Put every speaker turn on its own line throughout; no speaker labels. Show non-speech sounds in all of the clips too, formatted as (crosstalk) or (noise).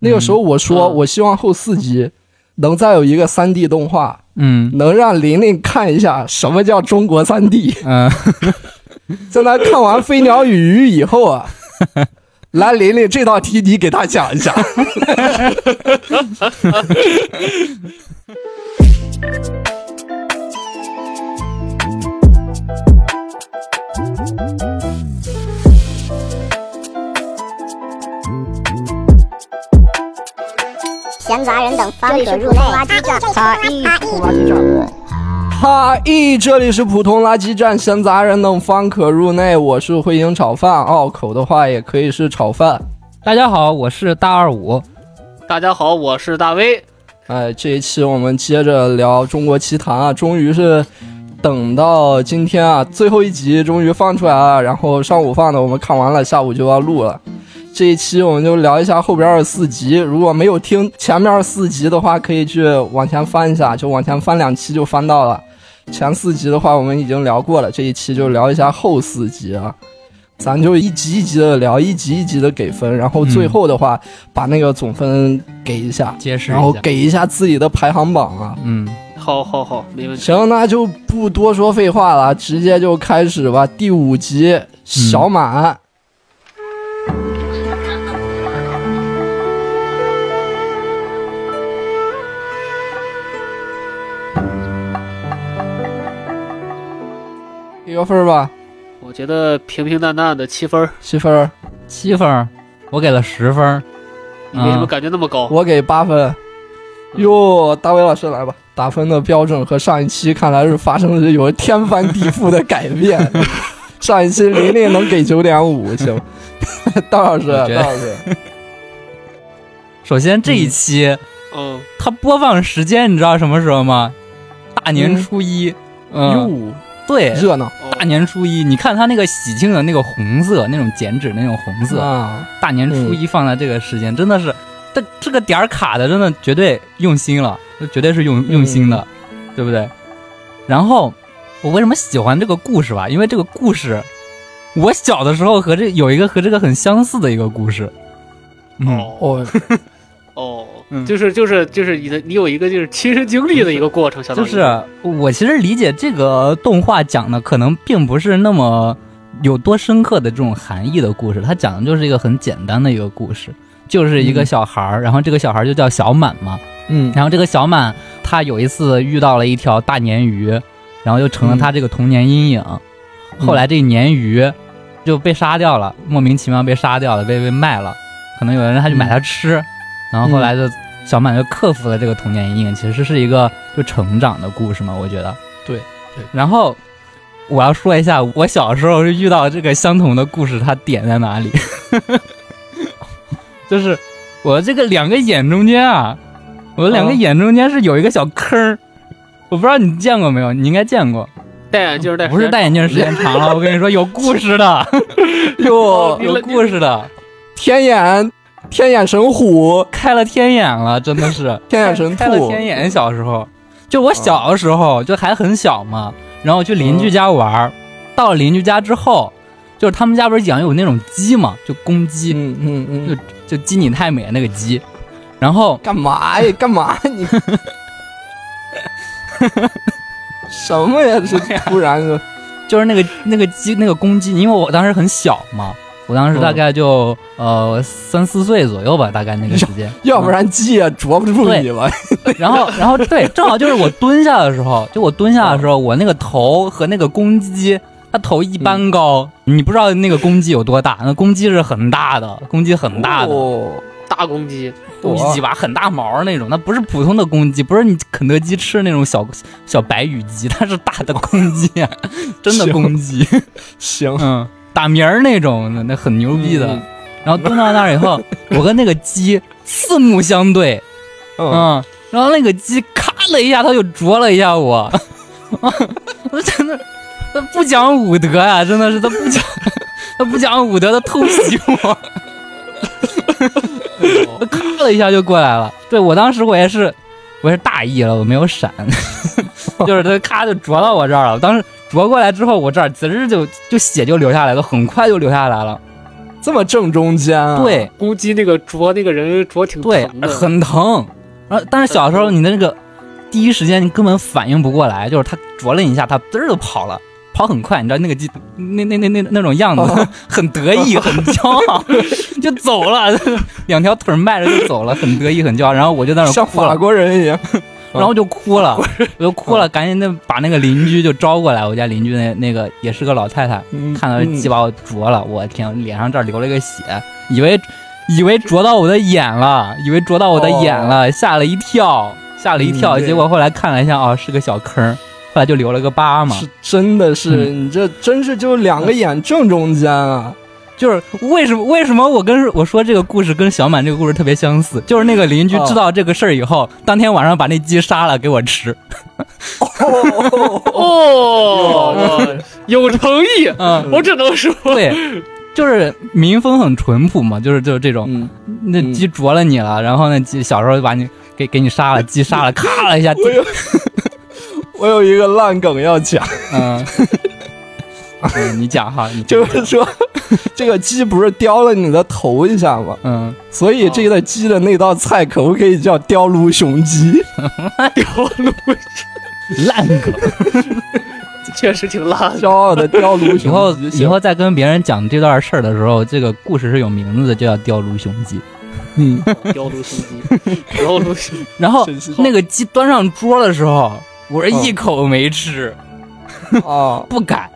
那个时候我说，
嗯
我希望后四集能再有一个三 D 动画，
嗯
能让玲玲看一下什么叫中国三 D。
嗯，(laughs)
在她看完《飞鸟与鱼》以后啊，(laughs) 来玲玲这道题你给他讲一下。(laughs)
闲杂人等方可入内。
差异普通垃圾站。
哈咦，这里是普通垃圾站，闲杂人等方可入内。我是慧英炒饭，拗口的话也可以是炒饭。
大家好，我是大二五。
大家好，我是大威。
哎，这一期我们接着聊中国奇谭啊，终于是等到今天啊，最后一集终于放出来了。然后上午放的，我们看完了，下午就要录了。这一期我们就聊一下后边二十四集，如果没有听前面四集的话，可以去往前翻一下，就往前翻两期就翻到了。前四集的话我们已经聊过了，这一期就聊一下后四集啊。咱就一集一集的聊，一集一集的给分，然后最后的话、把那个总分给一下，
揭示一下
然后给一下自己的排行榜啊。
嗯，
好好好，没问题。
行，那就不多说废话了，直接就开始吧。第五集，小满。给个分儿吧，
我觉得平平淡淡的七分儿，
七分儿，
七分儿，我给了十分儿。
你为什么
嗯
感觉那么高？
我给八分。哟，大伟老师来吧，打分的标准和上一期看来是发生了有天翻地覆的改变。(laughs) 上一期玲玲能给九点五，行。(laughs) 大老师，大老师，
首先这一期、
嗯，
它播放时间你知道什么时候吗？大年初一。嗯，
哟，
对，
热闹
哦
大年初一，你看他那个喜庆的那个红色，那种剪纸那种红色，
啊！
大年初一放在这个时间，真的是，这这个点儿卡的，真的绝对用心了，这绝对是用用心的，对不对？然后我为什么喜欢这个故事吧？因为这个故事，我小的时候和这有一个和这个很相似的一个故事。嗯，
哦
哦，
哦
嗯，
就是就是就是你的你有一个就是亲身经历的一个过程，相当于。
就是我其实理解这个动画讲的可能并不是那么有多深刻的这种含义的故事，它讲的就是一个很简单的一个故事，就是一个
嗯。
小孩儿，然后这个小孩儿就叫小满嘛，
嗯。
然后这个小满他有一次遇到了一条大鲶鱼，然后就成了他这个童年阴影。
嗯。
后来这鲶鱼就被杀掉了，莫名其妙被杀掉了，被被卖了。可能有人他就买它吃，然后后来就小满就克服了这个童年阴影，其实是一个就成长的故事嘛，我觉得。
对对。
然后我要说一下，我小时候是遇到这个相同的故事，它点在哪里？(laughs) 就是我这个两个眼中间啊，我的两个
哦
眼中间是有一个小坑儿，我不知道你见过没有，你应该见过，
戴眼镜戴
不是戴眼镜时间长了，我跟你说有故事的，(laughs)
有，
有故事的，
天眼天眼神虎，
开了天眼了，真的是 (laughs)
天眼神
开了，天眼。小时候，就我小的时候就还很小嘛，然后去邻居家玩儿，到了邻居家之后，就是他们家不是养有那种鸡嘛，就公鸡，
嗯嗯嗯，
就鸡你太美那个鸡，然后
干嘛呀？(laughs) 干嘛你？什么呀？这突然就
就是那个那个鸡那个公鸡，因为我当时很小嘛，我当时大概就、呃三四岁左右吧，大概那个时间，(laughs)
要不然鸡也啄不住你了。
然后，然后对，正好就是我蹲下的时候，就我蹲下的时候，我那个头和那个公鸡，它头一般高。你不知道那个公鸡有多大，那公鸡是很大的，公鸡很大的，
哦，
大公鸡，
公鸡鸡巴很大毛那种，那不是普通的公鸡，不是你肯德基吃的那种小小白羽鸡，它是大的公鸡，真的公鸡，(laughs)
行，
嗯，打鸣儿那种的，那很牛逼的。
嗯。
然后蹲到那儿以后，(laughs) 我跟那个鸡四目相对，
嗯，
嗯，然后那个鸡咔了一下，它就啄了一下我，(laughs) 我真的，它不讲武德呀、真的是它不讲，(laughs) 它不讲武德，它偷袭我，它咔了一下就过来了。对我当时我也是，我也是大意了，我没有闪，就是它咔就啄到我这儿了。当时啄过来之后，我这儿滋儿就就血就流下来了，很快就流下来了。
这么正中间啊？
对
估计那个啄那个人啄挺
对
疼，的，
很疼。然后，但是小时候你的那个第一时间你根本反应不过来，就是他啄了你一下，他滋儿就跑了。跑很快，你知道那个鸡那那那那那种样子，
哦
很得意，很骄傲，(laughs) 就走了，两条腿迈着就走了，很得意，很骄傲。然后我就在那儿
像法国人一样。
然后就哭了，我就哭了，赶紧那把那个邻居就招过来，我家邻居那那个也是个老太太，
嗯
看到鸡把我啄了，我天，脸上这儿流了一个血，以为以为啄到我的眼了，以为啄到我的眼了，吓了一跳，吓了一跳，结果后来看了一下，哦，是个小坑，后来就留了个疤嘛。
是真的是，
嗯
你这真是就两个眼正中间啊！
就是为什么为什么我跟我说这个故事跟小满这个故事特别相似，就是那个邻居
哦
知道这个事儿以后，当天晚上把那鸡杀了给我吃。
哦，有诚意，(laughs)
嗯，
我只能说，
对，就是民风很淳朴嘛，就是就是这种，
嗯，
那鸡啄了你了，然后那鸡小时候把你给给你杀了，鸡杀了，咔了一下，
我有 (laughs) 我有一个烂梗要讲，
嗯，(laughs) (laughs) 嗯你讲哈，你
就是说这个鸡不是叼了你的头一下吗？
嗯，
所以这个鸡的那道菜可不可以叫雕炉雄鸡？(laughs)
掉路
烂梗。(laughs)
确实挺烂的。
骄傲的雕炉雄鸡。
以后以后再跟别人讲这段事儿的时候，这个故事是有名字的，就叫雕炉雄鸡。
嗯，
雕炉雄鸡，雕路雄鸡，
然后那个鸡端上桌的时候，我是一口没吃，
啊，(laughs)
不敢，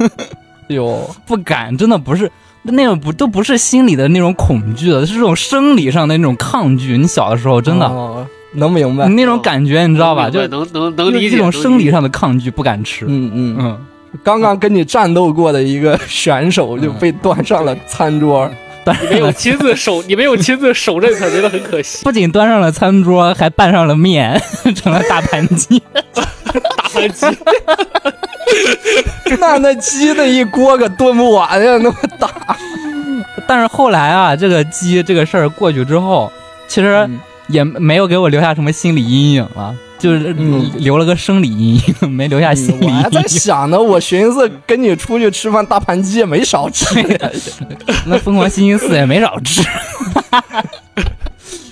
(laughs)
有
不敢，真的不是那种不都不是心里的那种恐惧了，是这种生理上的那种抗拒。你小的时候真的，
哦能明白
你。那种感觉，你知道吧？就
能能能能理解
这种生理
上
上的抗拒，不敢吃。
嗯嗯，
嗯，
刚刚跟你战斗过的一个选手就被端上了餐桌。
但
你没有亲自守，(laughs) 你没有亲自守这个，觉得很可惜。
不仅端上了餐桌，还拌上了面，成了大盘鸡。
大盘鸡，
那那鸡那一锅可炖不完呀，那么大。
但是后来啊，这个鸡这个事儿过去之后，其实也没有给我留下什么心理阴影了，就是留了个生理阴影，没留下心理阴
我还在。想呢，我寻思跟你出去吃饭，大盘鸡也没少吃。
那疯狂星期四也没少吃，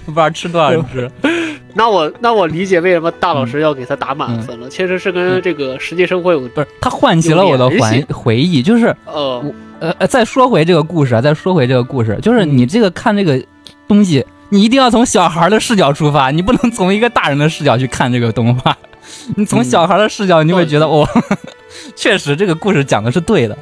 (laughs) 不知道吃多少只。(laughs)
那我那我理解为什么大老师要给他打满分
嗯
了，其实是跟这个实际生活有
不是，他唤起了我的回回忆，就是
呃
呃呃，再说回这个故事啊，再说回这个故事，就是你这个看这个东西，你一定要从小孩的视角出发，你不能从一个大人的视角去看这个动画。(laughs) 你从小孩的视角，你会觉得哦，确实这个故事讲的是对的。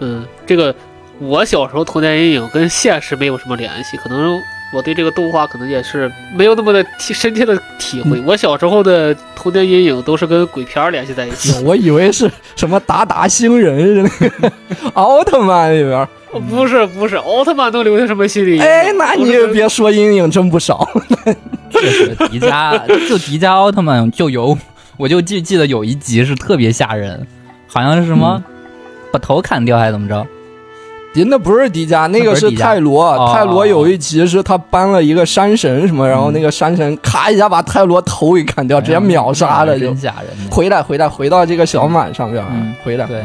嗯，这个我小时候童年阴影跟现实没有什么联系，可能我对这个动画可能也是没有那么的体深切的体会。我小时候的童年阴影都是跟鬼片儿联系在一起。(laughs)
我以为是什么达达星人是那个 (laughs) 奥特曼里边。
不是不是，奥特曼都留下什么心理阴影？
哎，那你也别说阴影真不少。
确实，迪迦就迪迦奥特曼就有，我就记记得有一集是特别吓人，好像是什么、把头砍掉还是怎么着？
那不是迪迦，那个是泰罗。
哦
泰罗有一集是他搬了一个山神什么，然后那个山神咔一下把泰罗头给砍掉，直接秒杀了就
真。吓人。
回来回来回到这个小满上边啊
嗯，
回来。
对，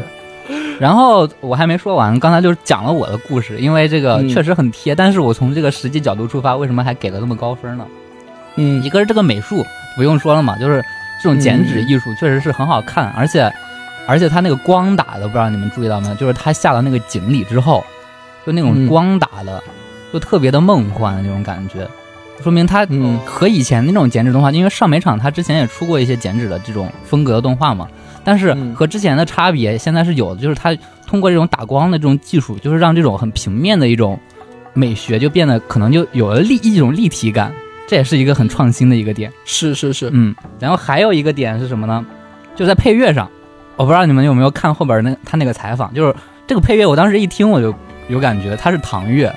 然后我还没说完，刚才就是讲了我的故事，因为这个
嗯
确实很贴，但是我从这个实际角度出发，为什么还给了那么高分呢？
嗯
一个是这个美术不用说了嘛，就是这种剪纸艺术确实是很好看，而且而且它那个光打的，不知道你们注意到没有？就是它下到那个井里之后，就那种
嗯。
光打的，就特别的梦幻那种感觉，说明它
嗯。
和以前那种剪纸动画，因为上美厂它之前也出过一些剪纸的这种风格的动画嘛，但是
嗯。
和之前的差别现在是有的，就是它通过这种打光的这种技术，就是让这种很平面的一种美学就变得可能就有了立一种立体感，这也是一个很创新的一个点。
是是是，
嗯，然后还有一个点是什么呢？就在配乐上，我不知道你们有没有看后边那他那个采访，就是这个配乐，我当时一听我就有感觉，它是唐乐，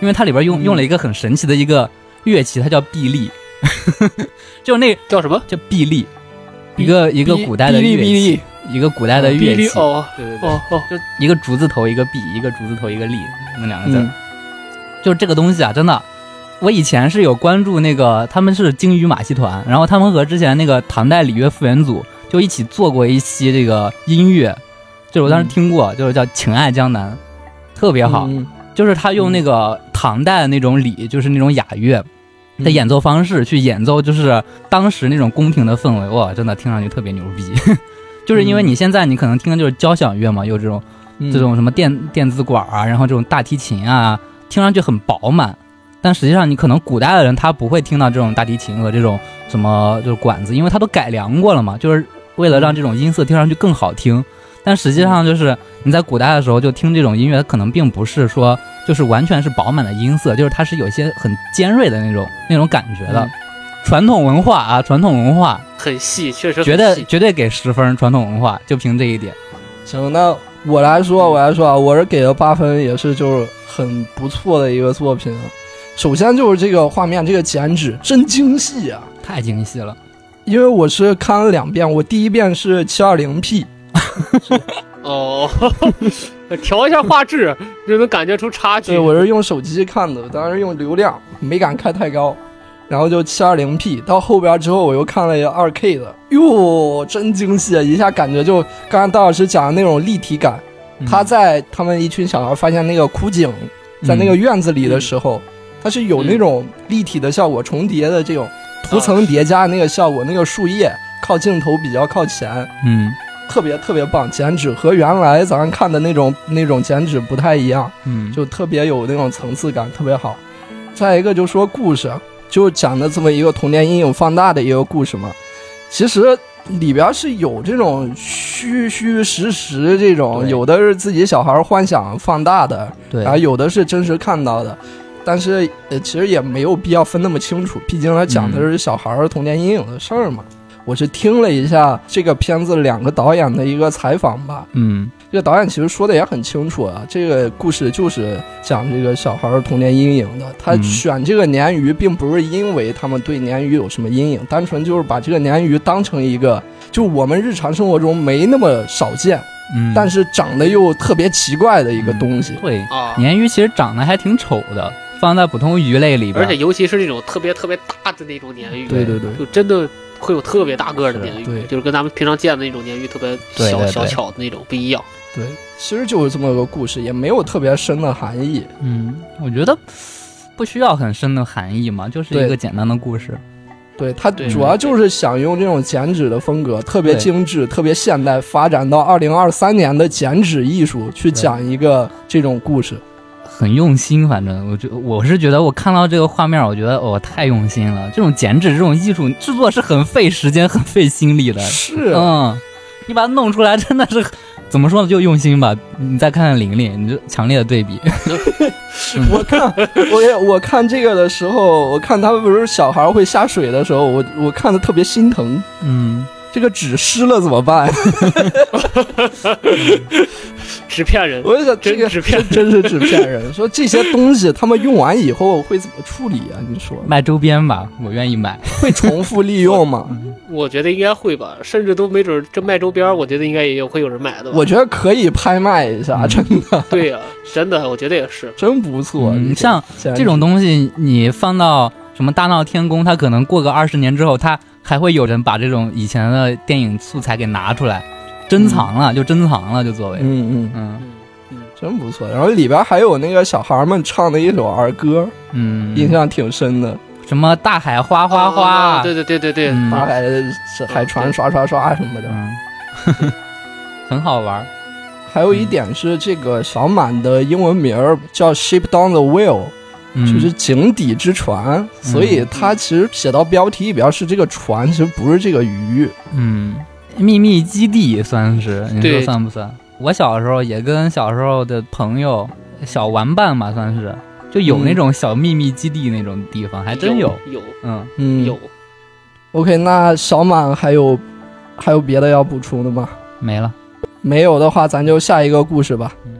因为它里边用
嗯。
用了一个很神奇的一个乐器，它叫臂力，(laughs) 就那
叫什么？
叫臂力，一个一个古代的乐器，一个古代的乐器，
哦
对对对，
哦哦，
就一个竹字头一个臂，一个竹字头一个力，那两个字就是这个东西啊，真的，我以前是有关注那个，他们是鲸鱼马戏团，然后他们和之前那个唐代礼乐复原组就一起做过一期这个音乐，就是我当时听过，就是叫《情爱江南》，特别好。
嗯
就是他用那个唐代的那种礼，就是那种雅乐的演奏方式去演奏，就是当时那种宫廷的氛围，哇，真的听上去特别牛逼。(laughs) 就是因为你现在你可能听的就是交响乐嘛，有这种
嗯
这种什么电电子管啊，然后这种大提琴啊，听上去很饱满。但实际上，你可能古代的人他不会听到这种大提琴和这种什么就是管子，因为他都改良过了嘛，就是为了让这种音色听上去更好听。但实际上，就是你在古代的时候就听这种音乐，可能并不是说就是完全是饱满的音色，就是它是有一些很尖锐的那种那种感觉的。
嗯
传统文化啊，传统文化，
很细，确实很
绝对绝对给十分。传统文化就凭这一点。
行，那我来说，我来说啊，我是给了八分，也是就是很不错的一个作品啊。首先就是这个画面，这个剪纸真精细啊！
太精细了，
因为我是看了两遍，我第一遍是七二零 P，
哦，(laughs) 调一下画质就能感觉出差距。
对我是用手机看的，当时用流量没敢开太高，然后就七二零 P。到后边之后我又看了一个二 K 的，哟，真精细，啊！一下感觉就刚才戴老师讲的那种立体感。
嗯
他在他们一群小孩发现那个枯井，在那个院子里的时候，它是有那种立体的效果，重叠的这种涂层叠加那个效果，那个树叶靠镜头比较靠前，
嗯
特别特别棒。剪纸和原来咱们看的那种那种剪纸不太一样，
嗯，
就特别有那种层次感，特别好。再一个就说故事，就讲的这么一个童年阴影放大的一个故事嘛。其实里边是有这种虚虚实实这种，有的是自己小孩幻想放大的，
对
然后有的是真实看到的。但是呃，其实也没有必要分那么清楚，毕竟他讲的是小孩儿童年阴影的事儿嘛。我是听了一下这个片子两个导演的一个采访吧，
嗯
这个导演其实说的也很清楚啊，这个故事就是讲这个小孩儿童年阴影的。他
嗯
选这个鲶鱼，并不是因为他们对鲶鱼有什么阴影，单纯就是把这个鲶鱼当成一个，就我们日常生活中没那么少见，
嗯，
但是长得又特别奇怪的一个东西。
对，
啊，
鲶鱼其实长得还挺丑的，放在普通鱼类里边，
而且尤其是那种特别特别大的那种鲶鱼，
对对对
就真的会有特别大个儿的鲶鱼，
对
就是跟咱们平常见的那种鲶鱼特别小
对对对
小巧的那种不一样。
对，其实就是这么个故事，也没有特别深的含义。
嗯，我觉得不需要很深的含义嘛，就是一个简单的故事。
对，它主要就是想用这种剪纸的风格，特别精致、特别现代，发展到二零二三年的剪纸艺术，去讲一个这种故事。
很用心，反正我觉我是觉得我看到这个画面，我觉得哦太用心了。这种剪纸这种艺术制作是很费时间、很费心力的。
是，
嗯，你把它弄出来真的是怎么说呢？就用心吧。你再看看玲玲，你就强烈的对比。(laughs)
我看我也我看这个的时候，我看他们不是小孩会下水的时候，我我看的特别心疼。
嗯，
这个纸湿了怎么办？(laughs) (laughs)
纸片人，
我就想这个
真纸片
真真是纸片人。说这些东西他们用完以后会怎么处理啊？你说
卖周边吧，我愿意买。(laughs)
会重复利用吗？(laughs)
我觉得应该会吧，甚至都没准这卖周边，我觉得应该也有会有人买的吧。
我觉得可以拍卖一下，
嗯
真的 (laughs)
对呀、真的，我觉得也是。
真不错。你，
像这种东西，你放到什么大闹天宫，它可能过个二十年之后，它还会有人把这种以前的电影素材给拿出来，珍藏了，就珍藏了，就作为，
嗯嗯，
嗯。
嗯，
真不错。然后里边还有那个小孩们唱的一首儿歌，
嗯，
印象挺深的。
什么大海哗哗哗，
啊对对对对对，
嗯。
大海是海船刷刷刷什么的。
嗯，(laughs) 很好玩儿，
还有一点是，这个小满的英文名儿叫 Ship Down the Whale，
嗯，
就是井底之船，所以它其实写到标题里边是这个船，其实不是这个鱼。
嗯，秘密基地算是，你说算不算？我小时候也跟小时候的朋友小玩伴吧，算是就有
嗯
那种小秘密基地那种地方，还真有，
有
嗯。
嗯，
有。
OK，那小满还有还有别的要补充的吗？
没了。
没有的话，咱就下一个故事吧。
浩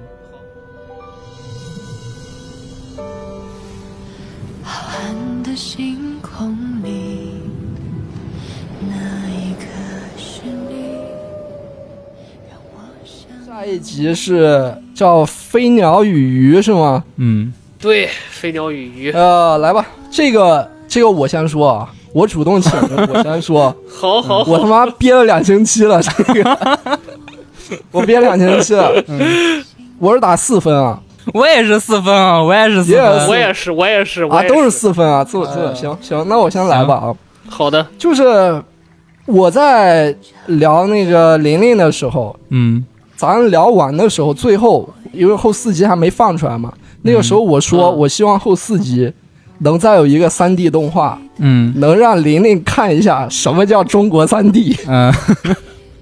一
集是叫《飞鸟与鱼》是吗？
嗯，
对，飞鸟与鱼，
呃，来吧，这个这个我先说啊，我主动请的，我先说，
好 (laughs) 好好，
我他妈憋了两星期了，这个。我憋两星期了，(laughs) 我是打四分啊，
我也是四分啊，我也是四分。
我也是，我也是，我
啊，都是四分啊，自我自我行行，那我先来吧啊，
好的。
就是我在聊那个琳琳的时候，
嗯
咱聊完的时候，最后因为后四集还没放出来嘛，那个时候我说，
嗯
我希望后四集能再有一个三 D 动画，
嗯
能让玲玲看一下什么叫中国三 D。
嗯，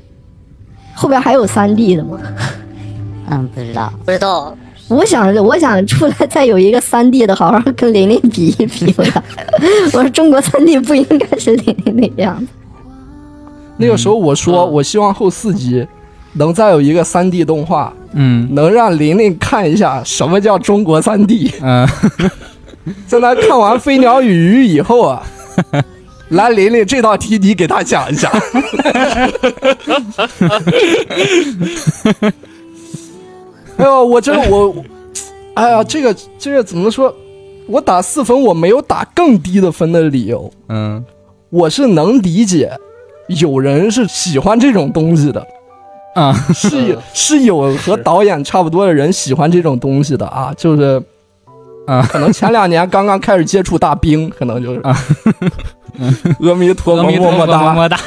(laughs)
后边还有三 D 的吗？
嗯，不知道。
不知道，
我想，我想出来再有一个三 D 的，好好跟玲玲比一比。我想，我说中国三 D 不应该是玲玲那个样子。
那个时候我说，
嗯
我希望后四集能再有一个三 D 动画，
嗯
能让琳琳看一下什么叫中国三 D。
嗯，(laughs)
在她看完《飞鸟与鱼》以后啊，(laughs) 来琳琳这道题你给她讲一下。(laughs) 哎呦，我真的我，哎呀，这个这个怎么说？我打四分，我没有打更低的分的理由，
嗯
我是能理解有人是喜欢这种东西的，
啊
是有是有和导演差不多的人喜欢这种东西的啊，就是，
啊
可能前两年刚刚开始接触大兵，可能就是，
啊
阿弥陀佛，
阿弥陀佛，么
么哒。
么么哒。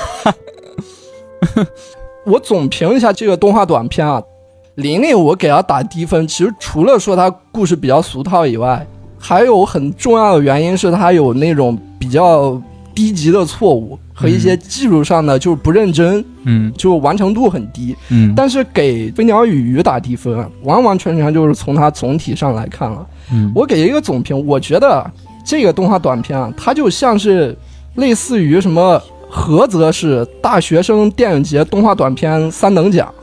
我总评一下这个动画短片啊，琳琳我给她打低分，其实除了说她故事比较俗套以外，还有很重要的原因是她有那种比较低级的错误和一些技术上的就是不认真，
嗯
就完成度很低。
嗯
但是给《飞鸟与鱼》打低分啊，完完全全就是从它总体上来看了。
嗯
我给一个总评，我觉得这个动画短片啊，它就像是类似于什么菏泽市大学生电影节动画短片三等奖，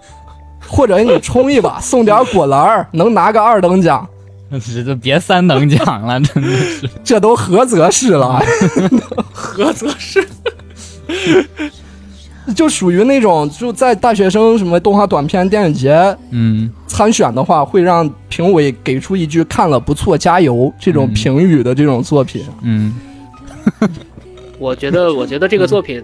(laughs) 或者你冲一把送点果篮儿，能拿个二等奖，
这就别三等奖了，真的是。(laughs)
这都菏泽市了，
菏泽市，(laughs)
就属于那种就在大学生什么动画短片电影节
嗯
参选的话，会让评委给出一句“看了不错，加油”这种
嗯
评语的这种作品。
嗯 (laughs)
我觉得，我觉得这个作品，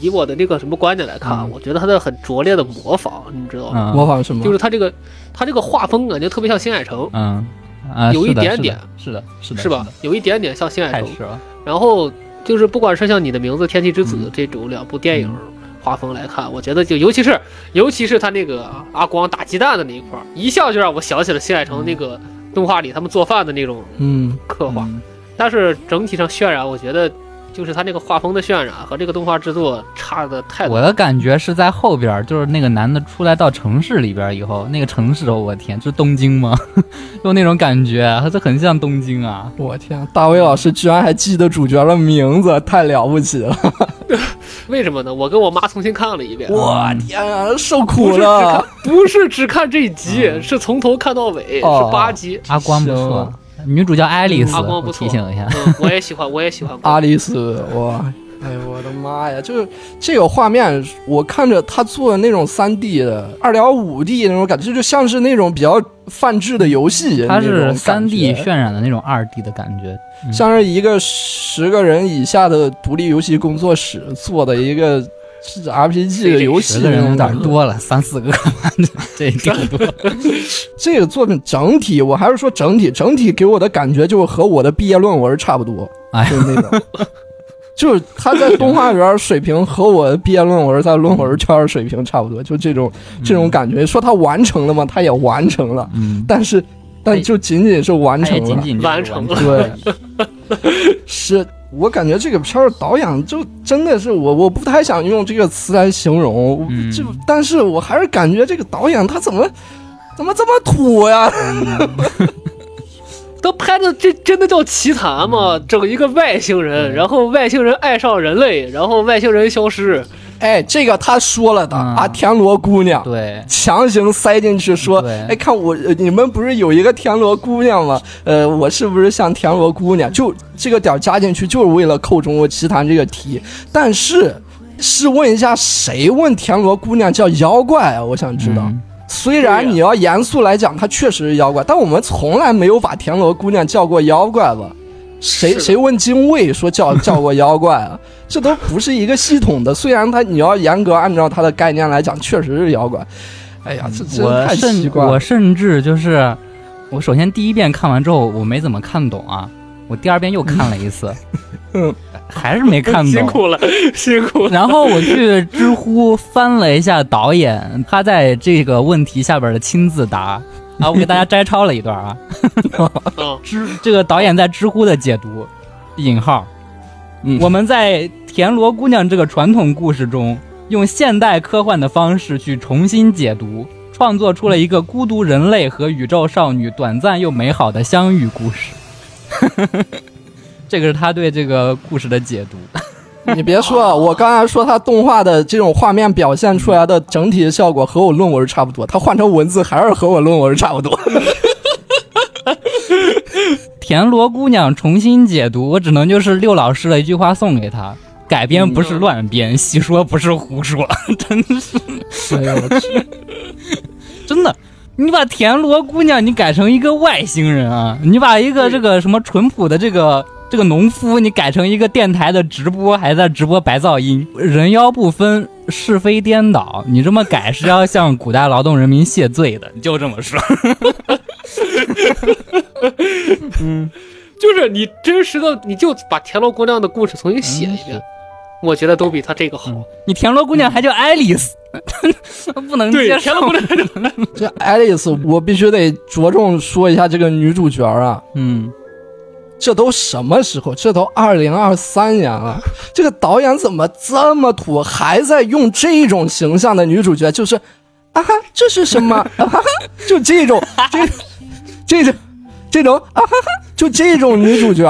以我的那个什么观点来看，
嗯
我觉得他的很拙劣的模仿，你知道吗？
嗯
模仿什么？
就是他这个，他这个画风感觉特别像新海诚，
嗯啊，
有一点点
是的，是的，
是吧？有一点点像新海诚。然后就是不管是像你的名字、天气之子
嗯
这种两部电影画风来看，我觉得就尤其是尤其是他那个阿光打鸡蛋的那一块儿，一下就让我想起了新海诚那个动画里他们做饭的那种
嗯，
刻画。
嗯
但是整体上渲染，我觉得就是他那个画风的渲染和这个动画制作差的太多。
我的感觉是在后边儿，就是那个男的出来到城市里边儿以后，那个城市，我天，就是东京吗？(laughs) 就那种感觉，这很像东京啊。
我天，大卫老师居然还记得主角的名字，太了不起了！(laughs)
为什么呢？我跟我妈重新看了一遍，
我天啊，受
不
苦
是只看
了。(laughs)
不是只看这一集，是从头看到尾，
哦
是八集。
阿光不错，女主叫爱丽丝，我
阿光，
提醒一下。
嗯，我也喜欢，(laughs) 我也喜欢。
爱丽丝，哇，哎呦我的妈呀！就是这个画面，我看着他做的那种三 D 的、二点五 D 那种感觉，就像是那种比较泛制的游戏。
它是三 D 渲染的那种二 D 的感觉，
像是一个十个人以下的独立游戏工作室做的一个是 RPG 的游戏
十个人有点
那种感觉。
多了，三四个，(laughs) 这挺多。(laughs)
这个作品整体，我还是说整体，整体给我的感觉就和我的毕业论文差不多，
哎
就是那种，(laughs) 就是他在动画里边水平和我的毕业论文在论文圈水平差不多，就这种这种感觉。说他完成了吗？他也完成了，
嗯，
但是但就仅仅是完成了，
完成了
对，是我感觉这个片儿导演就真的是我我不太想用这个词来形容，
嗯
就但是我还是感觉这个导演他怎么怎么这么土呀？(laughs)
都拍的这真的叫奇谈吗？整一个外星人，然后外星人爱上人类，然后外星人消失。
哎，这个他说了的、
嗯
啊，田螺姑娘。
对，
强行塞进去说
对，
哎，看我，呃你们不是有一个田螺姑娘吗？呃，我是不是像田螺姑娘？就这个点儿加进去，就是为了扣中国奇谭这个题。但是，试问一下，谁问田螺姑娘叫妖怪啊？我想知道。
嗯
虽然你要严肃来讲，她确实是妖怪，但我们从来没有把田螺姑娘叫过妖怪吧？谁谁问精卫说叫 (laughs) 叫过妖怪啊？这都不是一个系统的。虽然他你要严格按照他的概念来讲，确实是妖怪。哎呀，这真
我
太奇
甚
怪了。
我甚至就是我首先第一遍看完之后，我没怎么看懂啊，我第二遍又看了一次，
嗯，(laughs)
还是没看懂。
辛苦了，辛苦了。
然后我去知乎翻了一下导演他在这个问题下边的亲自答 (laughs) 啊，我给大家摘抄了一段啊，
嗯，(laughs)
知这个导演在知乎的解读，引号，
嗯
我们在田螺姑娘这个传统故事中，用现代科幻的方式去重新解读，创作出了一个孤独人类和宇宙少女短暂又美好的相遇故事。(laughs) 这个是他对这个故事的解读。(laughs)
你别说，啊我刚才说他动画的这种画面表现出来的整体效果和我论文差不多，他换成文字还是和我论文差不多。(laughs)
田螺姑娘重新解读，我只能就是六老师的一句话送给他：改编不是乱编，细说不是胡说，(laughs) 真是。
哎呦我去！
真的，你把田螺姑娘你改成一个外星人啊，你把一个这个什么淳朴的这个这个农夫，你改成一个电台的直播，还在直播白噪音，人妖不分，是非颠倒，你这么改是要向古代劳动人民谢罪的，你就这么说。(laughs)
嗯就是你真实的，你就把田螺姑娘的故事重新写一遍，我觉得都比他这个好。
你田螺姑娘还叫爱丽丝，(laughs) 不能
对，
接受
田螺。姑娘
这爱丽丝，我必须得着重说一下这个女主角啊。
嗯，
这都什么时候？这都二零二三年了，这个导演怎么这么土，还在用这种形象的女主角？就是啊哈，这是什么？啊哈哈，就这种这这种这种啊哈哈，就这种女主角，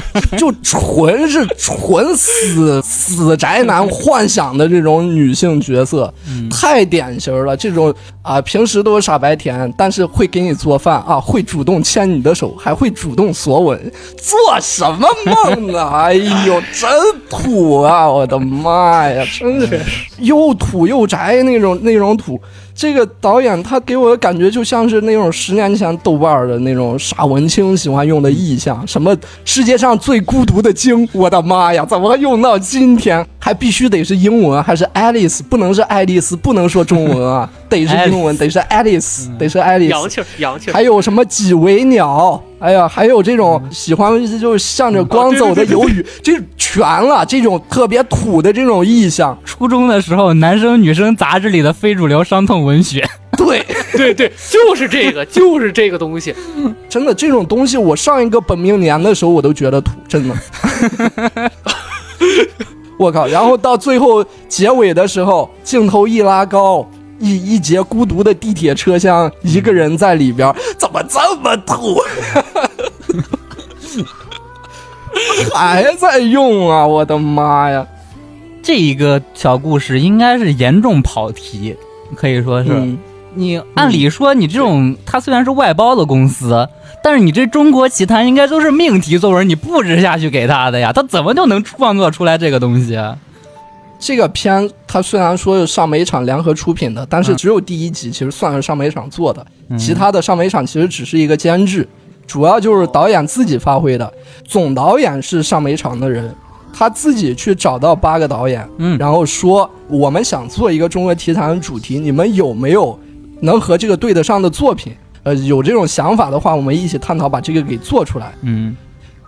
(laughs) 就纯是纯死死宅男幻想的这种女性角色，太典型了。这种啊，平时都是傻白甜，但是会给你做饭啊，会主动牵你的手，还会主动索吻，做什么梦呢？(laughs) 哎呦，真土啊！我的妈呀，真是又土又宅那种那种土。这个导演他给我的感觉就像是那种十年前豆瓣的那种傻文青喜欢用的意象，什么世界上最孤独的鲸，我的妈呀，怎么用到今天？还必须得是英文，还是爱丽丝不能是爱丽丝，不能说中文啊，得是英文，得是 Alice，得是爱丽丝。
洋气，洋气。
还有什么几维鸟？哎呀，还有这种喜欢就是向着光走的鱿鱼，这全了。这种特别土的这种意象，
初中的时候，男生女生杂志里的非主流伤痛文学。(laughs)
对，
对对，就是这个，(laughs) 就是这个东西。
真的这种东西，我上一个本命年的时候我都觉得土，真的。(laughs) 我靠！然后到最后结尾的时候，镜头一拉高，一一节孤独的地铁车厢，一个人在里边，怎么这么土？(laughs) 还在用啊！我的妈呀！
这一个小故事应该是严重跑题，可以说是。
嗯
你按理说，你这种它虽然是外包的公司，但是你这《中国奇谭》应该都是命题作文，你布置下去给他的呀，他怎么就能创作出来这个东西啊？
这个片它虽然说是上美厂联合出品的，但是
嗯
只有第一集其实算是上美厂做的，
嗯
其他的上美厂其实只是一个监制，主要就是导演自己发挥的。总导演是上美厂的人，他自己去找到八个导演，
嗯
然后说我们想做一个中国题材的主题，你们有没有能和这个对得上的作品？呃，有这种想法的话，我们一起探讨把这个给做出来。
嗯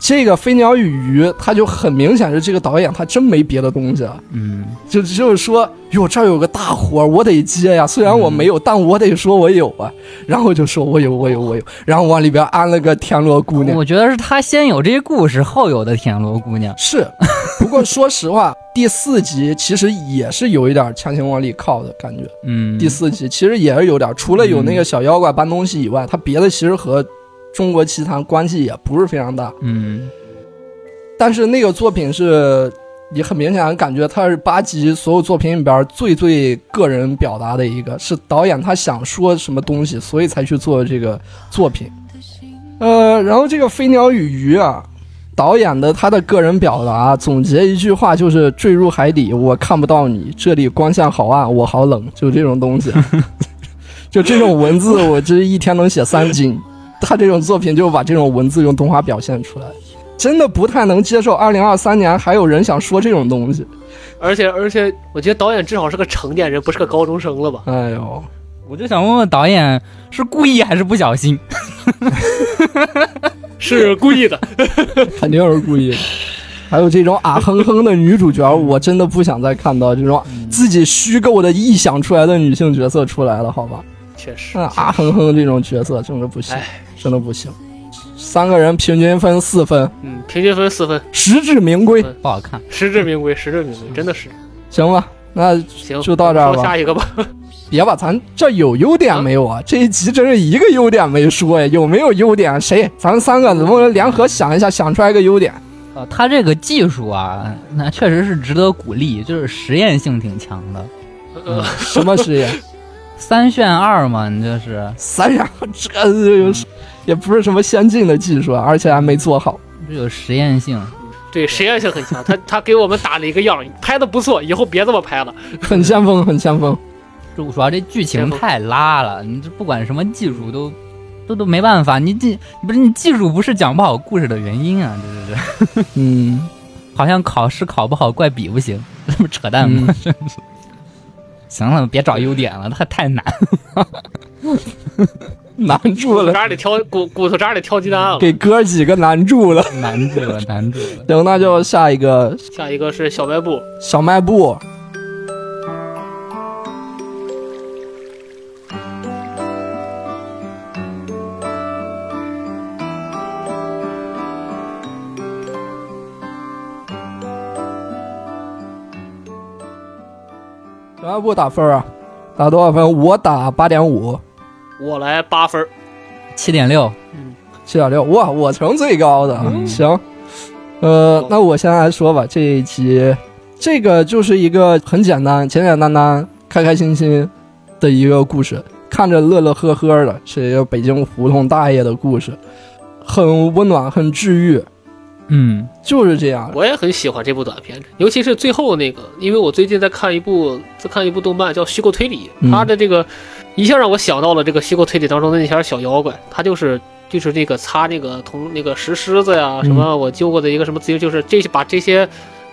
这个《飞鸟与鱼》，它就很明显是这个导演他真没别的东西了。
嗯，
就就是说，哟，这儿有个大活儿，我得接呀。虽然我没有，但我得说我有啊。然后就说我有，我有，我有。然后往里边安了个田螺姑娘。
我觉得是他先有这些故事，后有的田螺姑娘。
是，不过说实话，第四集其实也是有一点强行往里靠的感觉。
嗯，
第四集其实也是有点，除了有那个小妖怪搬东西以外，他别的其实和中国奇谭关系也不是非常大。
嗯
但是那个作品是，你很明显感觉它是八集所有作品里边最最个人表达的一个，是导演他想说什么东西，所以才去做这个作品。呃，然后这个《飞鸟与鱼》啊，导演的他的个人表达总结一句话就是：坠入海底，我看不到你，这里光线好暗，我好冷，就这种东西。(laughs) 就这种文字，我这一天能写三斤。他这种作品就把这种文字用动画表现出来。真的不太能接受，二零二三年还有人想说这种东西。
而且而且，我觉得导演至少是个成年人，不是个高中生了吧？
哎呦，
我就想问问导演是故意还是不小心？(laughs)
是故意的。(laughs)
肯定是故意的。还有这种啊哼哼的女主角，我真的不想再看到这种自己虚构的臆想出来的女性角色出来了，好吧？
确实
那啊哼哼这种角色真的不行
哎，
真的不行。三个人平均分四分，
嗯，平均分四分，
实至名归，
嗯
不好看。
实至名归，实至名归，真的是。
行吧？那
行，
就到这儿吧
下一个吧。
别吧，咱这有优点没有啊？这一集真是一个优点没说呀，有没有优点？谁？咱们三个能不能联合想一下，想出来一个优点？
呃，他这个技术啊，那确实是值得鼓励，就是实验性挺强的。
呃，
什么实验？(laughs)
三炫二嘛，你这是
三然后这也不是什么先进的技术啊，而且还没做好。
这有实验性。
对，实验性很强。他他给我们打了一个样，拍的不错，以后别这么拍了。
很先锋，很先锋。
主主要这剧情太拉了，你这不管什么技术都都都没办法。你技不是你技术不是讲不好故事的原因啊，这这这，
嗯，(laughs)
好像考试考不好怪笔不行，这不扯淡吗？真是。(laughs) 行了，别找优点了，太太难了。(laughs)
难住了，
渣里挑骨骨头渣里挑鸡蛋了。
给哥几个难住了。
难住了，难住了。
行，那就下一个
下一个是小卖部，
小卖部。小卖部打分啊，打多少分？我打八点五，
我来八分儿。
七点六，
七点六。哇，我成最高的。
嗯
行，呃，那我先来说吧。这一集，这个就是一个很简单、简简单单、开开心心的一个故事，看着乐乐呵呵的，是一个北京胡同大爷的故事，很温暖，很治愈，
嗯。
就是这样。
我也很喜欢这部短片，尤其是最后那个，因为我最近在看一部在看一部动漫叫《虚构推理》，
嗯。
它的这个一下让我想到了这个虚构推理当中的那些小妖怪，它就是就是那个擦那个铜那个石狮子呀，
嗯
什么我揪过的一个什么自行，就是这些把这些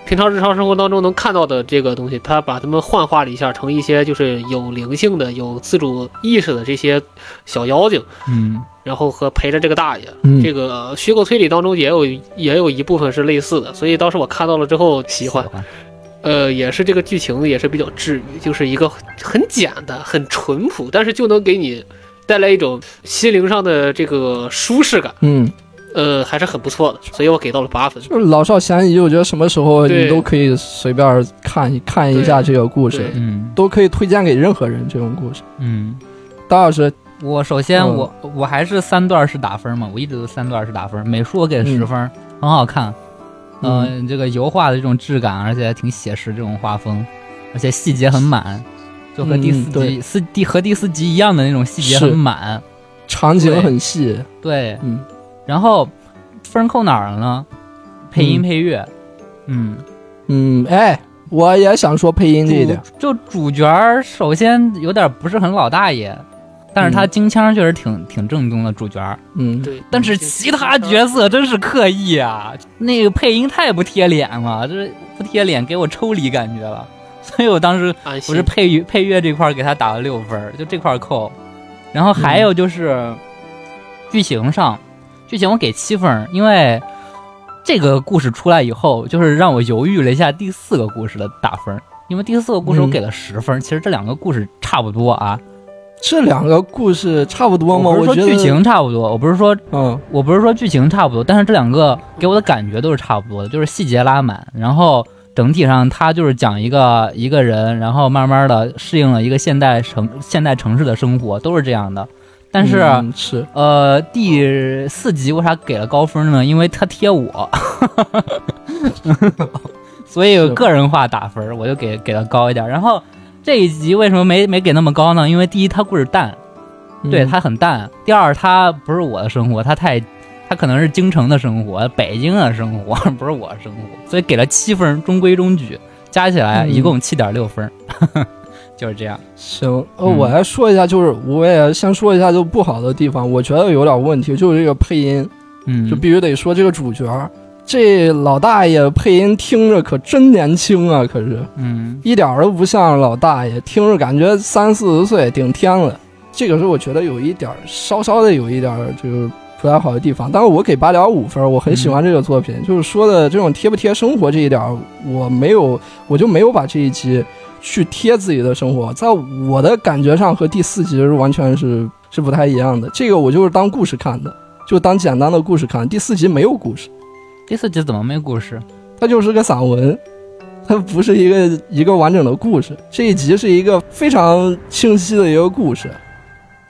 平常日常生活当中能看到的这个东西，它把它们幻化了一下，成一些就是有灵性的、有自主意识的这些小妖精，
嗯
然后和陪着这个大爷，
嗯
这个虚构推理当中也有也有一部分是类似的，所以当时我看到了之后喜欢。呃，也是这个剧情也是比较治愈，就是一个很简单、很淳朴，但是就能给你带来一种心灵上的这个舒适感，
嗯，
呃，还是很不错的，所以我给到了八分。
就是老少咸宜，我觉得什么时候你都可以随便看一看一下这个故事，
嗯
都可以推荐给任何人。这种故事，
嗯。
大老师，
我首先
嗯。
我、我还是三段式打分嘛，我一直都三段式打分。美术我给十
嗯。
分，很好看，
嗯。
嗯、这个油画的这种质感，而且还挺写实这种画风，而且细节很满，就和第四集、
嗯
四第和第四集一样的那种细节很满。
场景很细，
对，
嗯。
然后分扣哪儿了呢？配音
嗯
配乐，嗯，
嗯，哎，我也想说配音这一点，
就主角首先有点不是很老大爷，但是他
嗯。
京腔确实挺挺正宗的主角儿。
嗯，
对，
但是其他角色真是刻意啊，那个配音太不贴脸了，这不贴脸给我抽离感觉了，(laughs) 所以我当时我是配乐配乐这块儿给他打了六分儿，就这块儿扣。然后还有就是剧情上，剧情我给七分儿，因为这个故事出来以后，就是让我犹豫了一下第四个故事的打分儿，因为第四个故事我
嗯
给了十分儿，其实这两个故事差不多啊。
这两个故事差不多吗？
我
觉得
剧情，差不多，我不是说
嗯
我不是说剧情差不多，但是这两个给我的感觉都是差不多的，就是细节拉满，然后整体上它就是讲一个一个人，然后慢慢的适应了一个现代城现代城市的生活，都是这样的。但是、
嗯是
呃，第四集为啥给了高分呢？因为他贴我，(laughs) (laughs) 所以个人化打分，我就给给了高一点。然后这一集为什么没没给那么高呢？因为第一，它故事淡，对，
嗯
它很淡。第二，它不是我的生活，它太，它可能是京城的生活，北京的生活，(laughs) 不是我的生活，所以给了七分，中规中矩，加起来
嗯。
一共七点六分，(laughs) 就是这样。
行，呃，
嗯。
我来说一下，就是我也先说一下就不好的地方，我觉得有点问题，就是这个配音，
嗯，
就必须得说这个主角这老大爷配音听着可真年轻啊，可是
嗯
一点儿都不像老大爷，听着感觉三四十岁顶天了。这个是我觉得有一点儿稍稍的有一点儿就是不太好的地方，但是我给八点五分，我很喜欢这个作品，就是说的这种贴不贴生活这一点儿，我没有，我就没有把这一集去贴自己的生活，在我的感觉上和第四集是完全是是不太一样的。这个我就是当故事看的，就当简单的故事看。第四集没有故事，
第四集怎么没故事？
它就是个散文，它不是一个一个完整的故事。这一集是一个非常清晰的一个故事。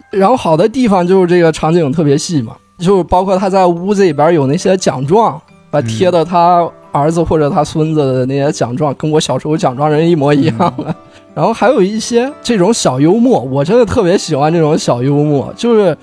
然后好的地方就是这个场景特别细嘛，就是包括他在屋子里边有那些奖状，把贴的他儿子或者他孙子的那些奖状，跟我小时候奖状人一模一样的。(laughs) 然后还有一些这种小幽默，我真的特别喜欢这种小幽默，就是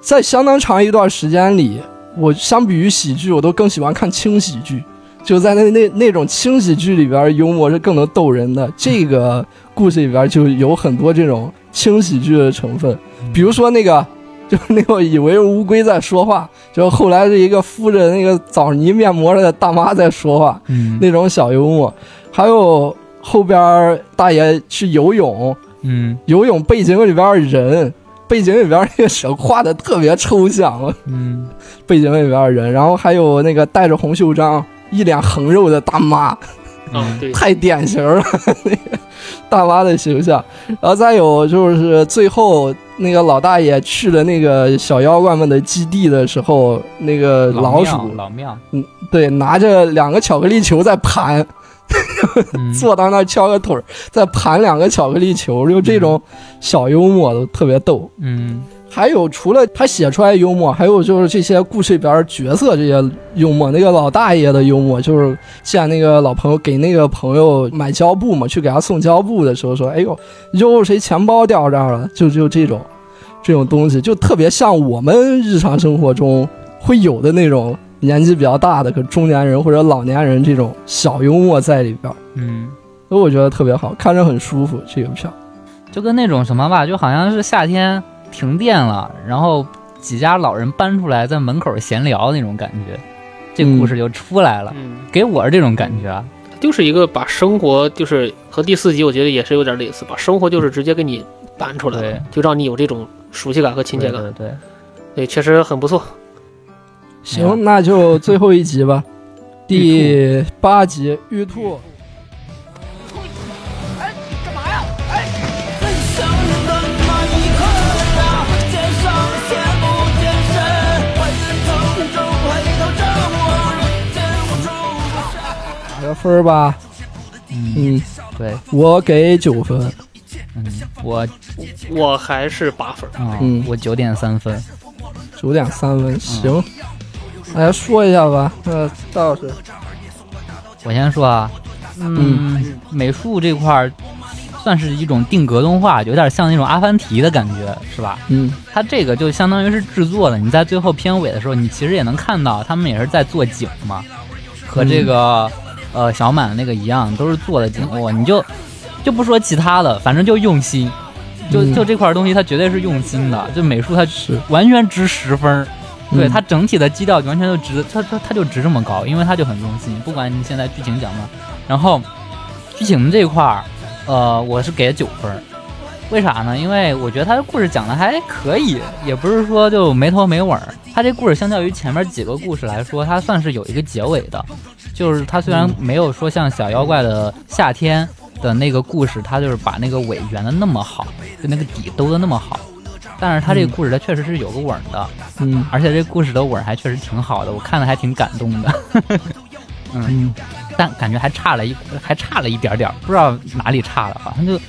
在相当长一段时间里，我相比于喜剧，我都更喜欢看轻喜剧。就在那那那种轻喜剧里边，幽默是更能逗人的。这个故事里边就有很多这种轻喜剧的成分，比如说那个，(laughs) 就是那个以为乌龟在说话，就后来是一个敷着那个枣泥面膜的大妈在说话，
嗯
那种小幽默，还有后边大爷去游泳，
嗯
游泳背景里边人，背景里边那个手画的特别抽象，
嗯。
背景里边的人，然后还有那个戴着红袖章、一脸横肉的大妈，
啊，(laughs) 对，
太典型了，(laughs) 那个大妈的形象。然后再有就是最后那个老大爷去了那个小妖怪们的基地的时候，那个老鼠
老庙，嗯
对拿着两个巧克力球在盘，
嗯 (laughs)
坐到那儿敲个腿儿，再盘两个巧克力球，就这种小幽默都特别逗。
嗯
还有除了他写出来幽默，还有就是这些故事里边角色这些幽默。那个老大爷的幽默，就是见那个老朋友给那个朋友买胶布嘛，去给他送胶布的时候说：“哎呦，哟，谁钱包掉这儿了？”就就这种这种东西，就特别像我们日常生活中会有的那种年纪比较大的，可中年人或者老年人这种小幽默在里边，
嗯，
所以我觉得特别好，看着很舒服。这个片儿，
就跟那种什么吧，就好像是夏天停电了，然后几家老人搬出来在门口闲聊那种感觉，这个故事就出来了。
嗯，
给我是这种感觉啊，
就是一个把生活，就是和第四集我觉得也是有点类似，把生活就是直接给你搬出来就让你有这种熟悉感和亲切感。
对对对，
对，确实很不错。
行，那就最后一集吧，(laughs) 第八集《玉兔》。
最想念的那一刻呀，不见身，我，不是。
打个分儿吧，
嗯，
嗯，
对，
我给九分，
嗯，我
我还是八分。
啊，
嗯。
我九点三分。
九点三分，行，大家说一下吧。呃大老师，
我先说啊，嗯，美术这块儿算是一种定格动画，有点像那种阿凡提的感觉，是吧？
嗯
它这个就相当于是制作的，你在最后片尾的时候，你其实也能看到他们也是在做景嘛，和这个、呃小满那个一样，都是做的景哦。你就就不说其他的，反正就用心，就
嗯
就这块东西它绝对是用心的，就美术它
是，
完全值十分儿。对
嗯
它整体的基调完全就值，它它它就值这么高，因为它就很用心。不管你现在剧情讲嘛，然后剧情这一块儿，呃，我是给九分儿。为啥呢？因为我觉得他的故事讲的还可以，也不是说就没头没尾儿。他这故事相较于前面几个故事来说，它算是有一个结尾的。就是它虽然没有说像小妖怪的夏天的那个故事，它就是把那个尾圆的那么好，就那个底兜的那么好，但是他这个故事它确实是有个尾儿的。
嗯。
而且这故事的尾儿还确实挺好的，我看的还挺感动的。(laughs)
嗯。
但感觉还差了一还差了一点点儿，不知道哪里差了，好像就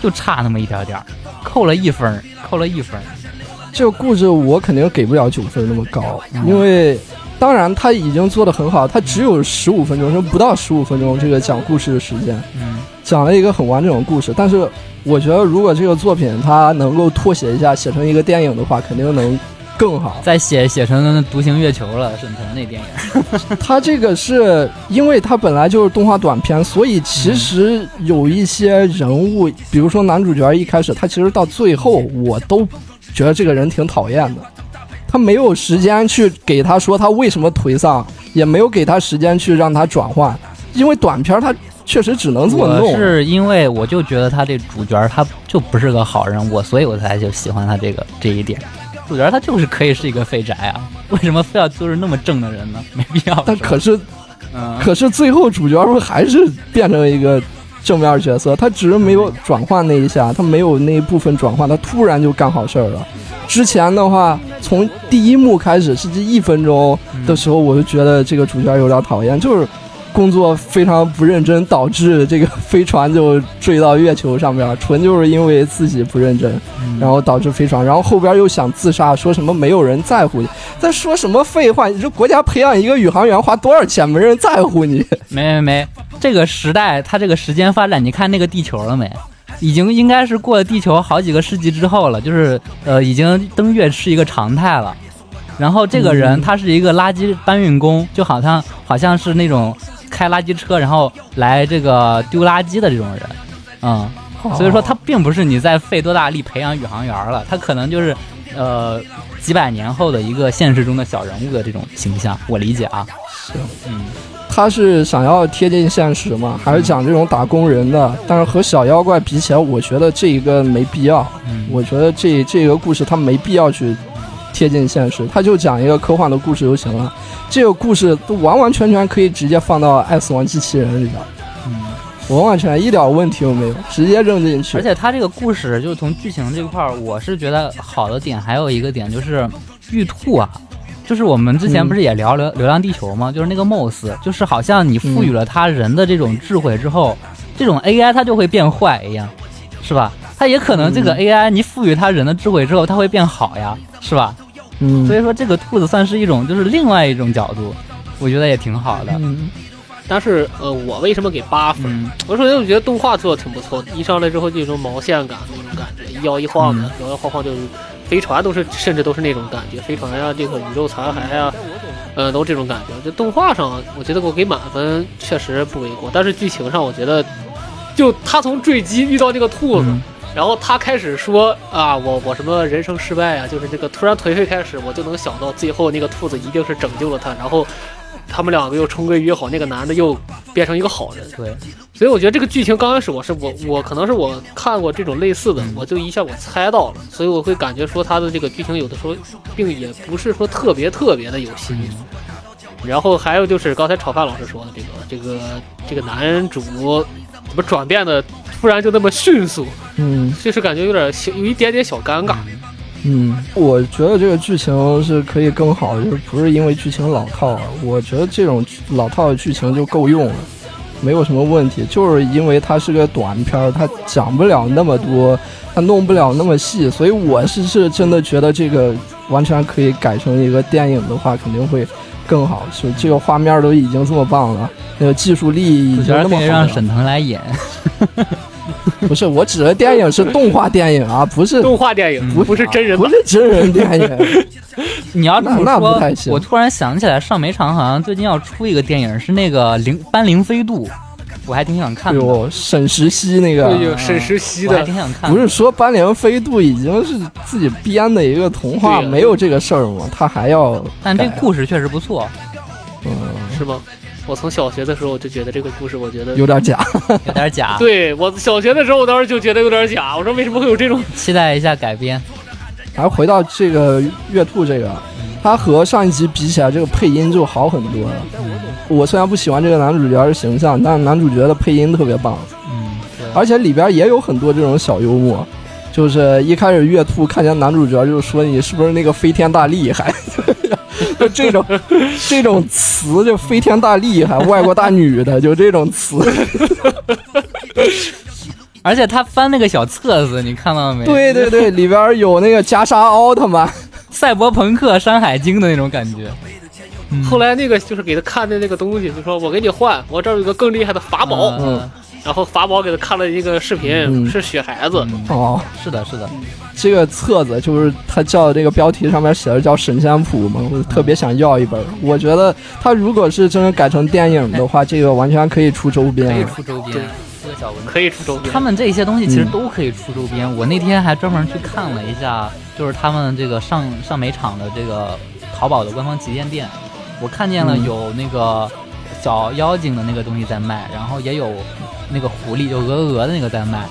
就差那么一点点儿，扣了一分儿，扣了一分儿。
这个故事我肯定给不了九分那么高，
嗯。
因为当然他已经做的很好，他只有十五分钟，就不到十五分钟这个讲故事的时间，
嗯
讲了一个很完整的故事。但是我觉得如果这个作品它能够拓写一下，写成一个电影的话，肯定能更好。(laughs)
再写写成《独行月球》了，沈腾那电影。(laughs)
他这个是因为他本来就是动画短片，所以其实有一些人物，比如说男主角一开始，他其实到最后我都觉得这个人挺讨厌的。他他没有时间去给他说他为什么颓丧，也没有给他时间去让他转换，因为短片他确实只能这么
我
弄。
是因为我就觉得他这主角他就不是个好人，我所以我才就喜欢他这个这一点。主角他就是可以是一个废宅啊，为什么非要就是那么正的人呢？没必要。
但可是
嗯，
可是最后主角不还是变成一个正面角色？他只是没有转换那一下，他没有那一部分转换，他突然就干好事儿了。之前的话，从第一幕开始甚至一分钟的时候，我就觉得这个主角有点讨厌，就是工作非常不认真，导致这个飞船就坠到月球上面，纯就是因为自己不认真，然后导致飞船，然后后边又想自杀，说什么没有人在乎你，在说什么废话？你说国家培养一个宇航员花多少钱？没人在乎你。
没没没，这个时代它这个时间发展，你看那个地球了没？已经应该是过了地球好几个世纪之后了，就是呃，已经登月是一个常态了。然后这个人
嗯
他是一个垃圾搬运工，就好像好像是那种开垃圾车，然后来这个丢垃圾的这种人，嗯，所以说他并不是你在费多大力培养宇航员了，他可能就是呃几百年后的一个现实中的小人物的这种形象，我理解啊。
是，
嗯，
他是想要贴近现实嘛，还是讲这种打工人的？但是和小妖怪比起来，我觉得这一个没必要。
嗯
我觉得这这个故事他没必要去贴近现实，他就讲一个科幻的故事就行了。这个故事都完完全全可以直接放到《爱死亡机器人》里边，
嗯。
完完全全一点问题都没有，直接扔进去。
而且他这个故事，就是从剧情这块儿，我是觉得好的点还有一个点就是玉兔啊，就是我们之前
嗯
不是也聊流《流浪地球》吗？就是那个 MOS，就是好像你赋予了他人的这种智慧之后，这种 AI 它就会变坏一样，是吧？它也可能这个
嗯
AI 你赋予它人的智慧之后，它会变好呀，是吧？
嗯，
所以说这个兔子算是一种就是另外一种角度，我觉得也挺好的。
嗯
但是呃，我为什么给八分？
嗯
我首先我觉得动画做的挺不错的，一上来之后就有种毛线感那种感觉，一摇一晃的，摇摇晃晃就是飞船都是甚至都是那种感觉，飞船呀、这个宇宙残骸呀，呃，都这种感觉。这动画上，我觉得我给满分确实不为过，但是剧情上我觉得，就他从坠机遇到这个兔子。
嗯
然后他开始说啊，我我什么人生失败啊，就是这个突然颓废开始，我就能想到最后那个兔子一定是拯救了他，然后他们两个又重归于好，那个男的又变成一个好人。
对，
所以我觉得这个剧情刚开始我是我我可能是我看过这种类似的，我就一下我猜到了，所以我会感觉说他的这个剧情有的时候并也不是说特别特别的有新意。然后还有就是刚才炒饭老师说的这个这个这个男主怎么转变的突然就那么迅速，
嗯
就是感觉有点小有一点点小尴尬。
嗯，我觉得这个剧情是可以更好，就是不是因为剧情老套啊，我觉得这种老套的剧情就够用了，没有什么问题。就是因为它是个短片儿，它讲不了那么多，它弄不了那么细，所以我是是真的觉得这个完全可以改成一个电影的话，肯定会更好。就这个画面都已经这么棒了，那个技术力已经那么好
让沈腾来演，(laughs)
不是，我指的电影是动画电影啊，不是
动画电影
嗯。
不是真人，
不是真人电影。(laughs)
你要这么
那那不
说
太行，
我突然想起来，上美场好像最近要出一个电影，是那个零班灵飞渡，我还挺想看的。
哎呦，沈石溪那个
对有沈石溪的
我还挺想看。
不是说班灵飞渡已经是自己编的一个童话，没有这个事儿吗？他还要
但这
改
故事确实不错，
嗯
是吗？我从小学的时候我就觉得这个故事，我觉得
有点假。
有点假。(laughs)
对我小学的时候，我当时就觉得有点假。我说为什么会有这种？
期待一下改编。
还回到这个月兔这个，他和上一集比起来，这个配音就好很多了。我虽然不喜欢这个男主角的形象，但男主角的配音特别棒，
嗯，
而且里边也有很多这种小幽默。就是一开始月兔看见男主角就说你是不是那个飞天大厉害，(laughs) 就这种 (laughs) 这种词就飞天大厉害，外国大女的就这种词。(laughs)
而且他翻那个小册子，你看到没？
对对对，里边有那个袈裟奥特曼，
赛博朋克《山海经》的那种感觉。
后来那个就是给他看的那个东西，就说我给你换，我这儿有个更厉害的法宝。
嗯
然后法宝给他看了一个视频，
嗯
是雪孩子。
嗯，
哦，
是的，是的，
这个册子就是他叫的这个标题上面写的叫神仙谱嘛，我特别想要一本。我觉得他如果是真的改成电影的话，这个完全可以出周边
可以。出周边。对，小文
可以出周边。
他们这些东西其实
嗯
都可以出周边。我那天还专门去看了一下，就是他们这个上上美厂的这个淘宝的官方旗舰店，我看见了
嗯
有那个小妖精的那个东西在卖，然后也有那个狐狸，有鹅鹅鹅的那个在卖，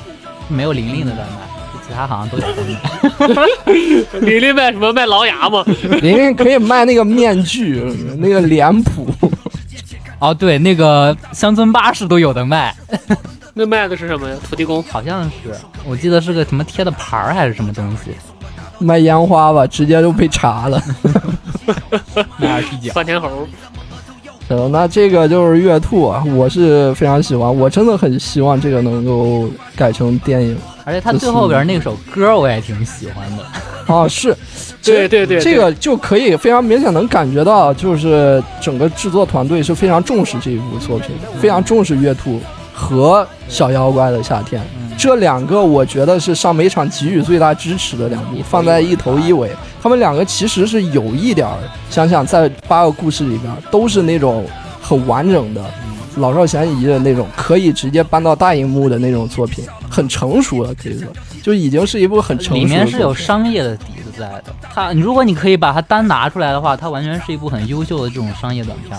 没有玲玲的在卖，其他好像都有在卖。(laughs)
玲玲卖什么？卖狼牙吗？(laughs)
玲玲可以卖那个面具，那个脸谱。(laughs)
哦，对，那个乡村巴士都有的卖，
那卖的是什么呀？土地公。
好像是我记得是个什么贴的牌儿还是什么东西，
卖烟花吧，直接就被查了。(laughs)
卖二踢脚。
窜天猴，
行，那这个就是月兔啊，我是非常喜欢，我真的很希望这个能够改成电影
而且他最后边那首歌我也挺喜欢的。
啊。是，(laughs)
对对对，
这个就可以非常明显能感觉到，就是整个制作团队是非常重视这一部作品，非常重视月兔和小妖怪的夏天。这两个我觉得是上美场给予最大支持的两部，放在一头一尾。他们两个其实是有一点儿，想想在八个故事里边都是那种很完整的。老少咸宜的那种，可以直接搬到大荧幕的那种作品，很成熟了，可以说就已经是一部很成熟的
里面是有商业的底子在的。它，如果你可以把它单拿出来的话，它完全是一部很优秀的这种商业短片，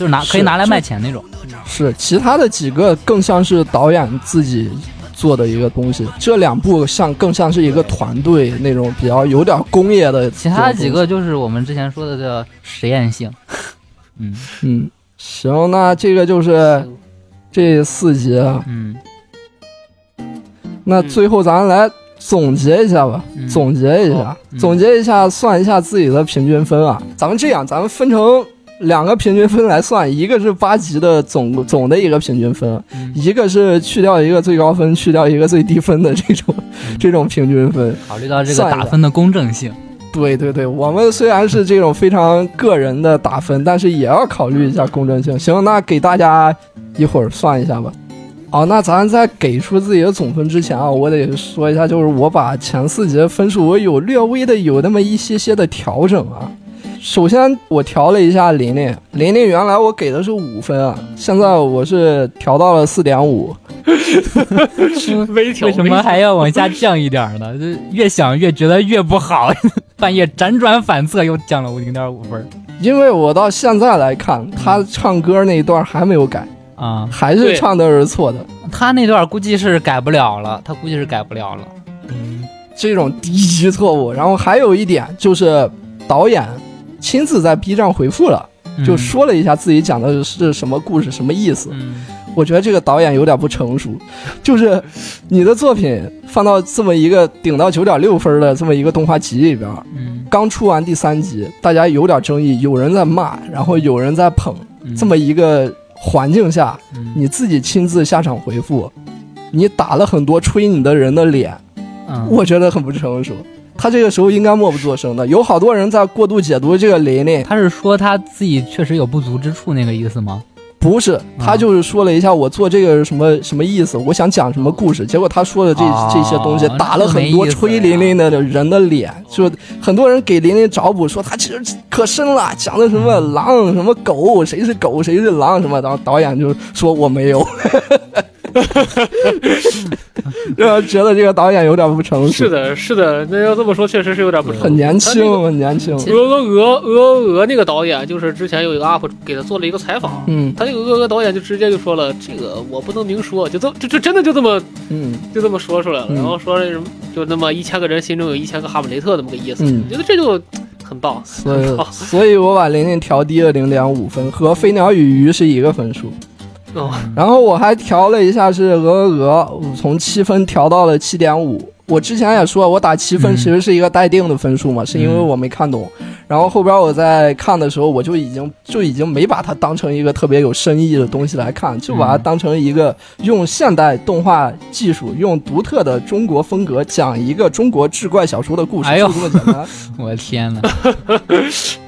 就是拿可以拿来卖钱那种。
是其他的几个更像是导演自己做的一个东西，这两部像更像是一个团队那种比较有点工业的。
其他几个就是我们之前说的叫实验性。嗯
嗯，行，那这个就是这四集啊。
嗯
那最后咱来总结一下吧，
嗯
总结一下，
哦
嗯
总结一下，算一下自己的平均分啊。咱们这样，咱们分成两个平均分来算，一个是八级的总总的一个平均分，
嗯
一个是去掉一个最高分，去掉一个最低分的这种、(laughs) 这种平均分。
考虑到这个打分的公正性，
对对对，我们虽然是这种非常个人的打分，但是也要考虑一下公正性。行，那给大家一会儿算一下吧。哦，那咱在给出自己的总分之前啊，我得说一下，就是我把前四节的分数我有略微的有那么一些些的调整啊。首先我调了一下琳琳，琳琳原来我给的是五分啊，现在我是调到了四点五。
微调。
为什么还要往下降一点呢？就 (laughs) 越想越觉得越不好，(laughs) 半夜辗转反侧又降了我零点五分
因为我到现在来看，他唱歌那一段还没有改，
啊。
还是唱的是错的。
他那段估计是改不了了，他估计是改不了了。
嗯这种低级错误。然后还有一点就是，导演亲自在 B 站回复了，就
嗯
说了一下自己讲的是什么故事、什么意思。
嗯，
我觉得这个导演有点不成熟，(laughs) 就是你的作品放到这么一个顶到九点六分的这么一个动画集里边，
嗯
刚出完第三集，大家有点争议，有人在骂，然后有人在捧，
嗯
这么一个环境下，
嗯
你自己亲自下场回复，你打了很多吹你的人的脸。
嗯
我觉得很不成熟。他这个时候应该默不作声的。有好多人在过度解读这个琳琳，
他是说他自己确实有不足之处那个意思吗？
不是，他就是说了一下我做这个什么什么意思，我想讲什么故事。结果他说的这、
哦
这些东西打了很多吹琳琳的人的脸，就很多人给琳琳找补说他其实可深了，讲的什么狼什么狗，谁是狗谁是狼什么，然后导演就说我没有。(laughs) 然后觉得这个导演有点不成熟，
是的，是的，那要这么说，确实是有点不成熟。
很年轻
那，个
很年轻。
鹅鹅鹅鹅鹅那个导演，就是之前有一个 UP 给他做了一个采访，
嗯
他那个鹅鹅导演就直接就说了，这个我不能明说，就这就就真的就这么
嗯
就这么说出来了，
嗯
然后说那什么，就那么一千个人心中有一千个哈姆雷特那么个意思，
嗯
我觉得这就很棒，
所以。所以我把琳琳调低了零点五分，和飞鸟与鱼是一个分数。
哦，
然后我还调了一下是鹅鹅鹅，我从七分调到了七点五。我之前也说，我打七分
嗯
其实是一个待定的分数嘛，是因为我没看懂。然后后边我在看的时候，我就已经就已经没把它当成一个特别有深意的东西来看，就把它当成一个用现代动画技术、用独特的中国风格讲一个中国志怪小说的故事，就这么简单。
我的天呐，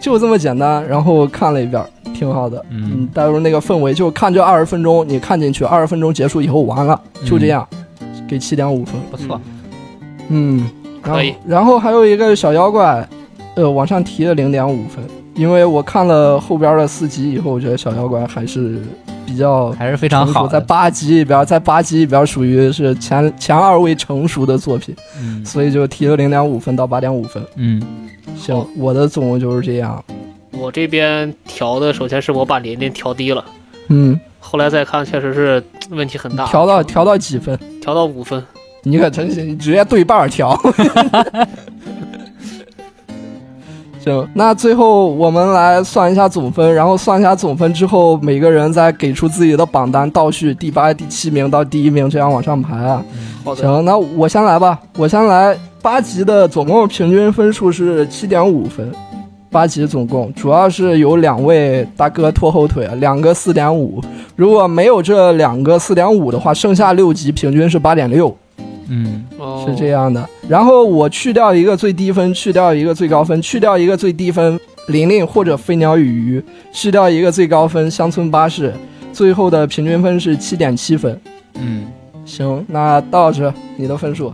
就这么简单。然后看了一遍，挺好的。
嗯
嗯，带入那个氛围，就看这二十分钟，你看进去，二十分钟结束以后完了，就这样，给七点五分。
不错，
嗯，然后
可以
然后还有一个小妖怪，呃，往上提了零点五分，因为我看了后边的四集以后，我觉得小妖怪还是比较
还是非常
成熟在。八集里边，在八集里边属于是前前二位成熟的作品，
嗯
所以就提了零点五分到八点五分。
嗯
行，我的总共就是这样。
我这边调的，首先是我把琳琳调低了，
嗯，
后来再看确实是问题很大，
调到调到几分？
调到五分。
你可真行，你直接对半儿调。(laughs) 行，那最后我们来算一下总分，然后算一下总分之后，每个人再给出自己的榜单倒序，第八、第七名到第一名，这样往上排啊。行，那我先来吧，我先来。八级的总共平均分数是七点五分，八级总共主要是有两位大哥拖后腿，两个四点五。如果没有这两个四点五的话，剩下六级平均是八点六。
嗯
哦
是这样的。然后我去掉一个最低分，去掉一个最高分，去掉一个最低分，玲玲或者飞鸟与鱼，去掉一个最高分，乡村巴士，最后的平均分是七点七分。
嗯，
行，那到这你的分数，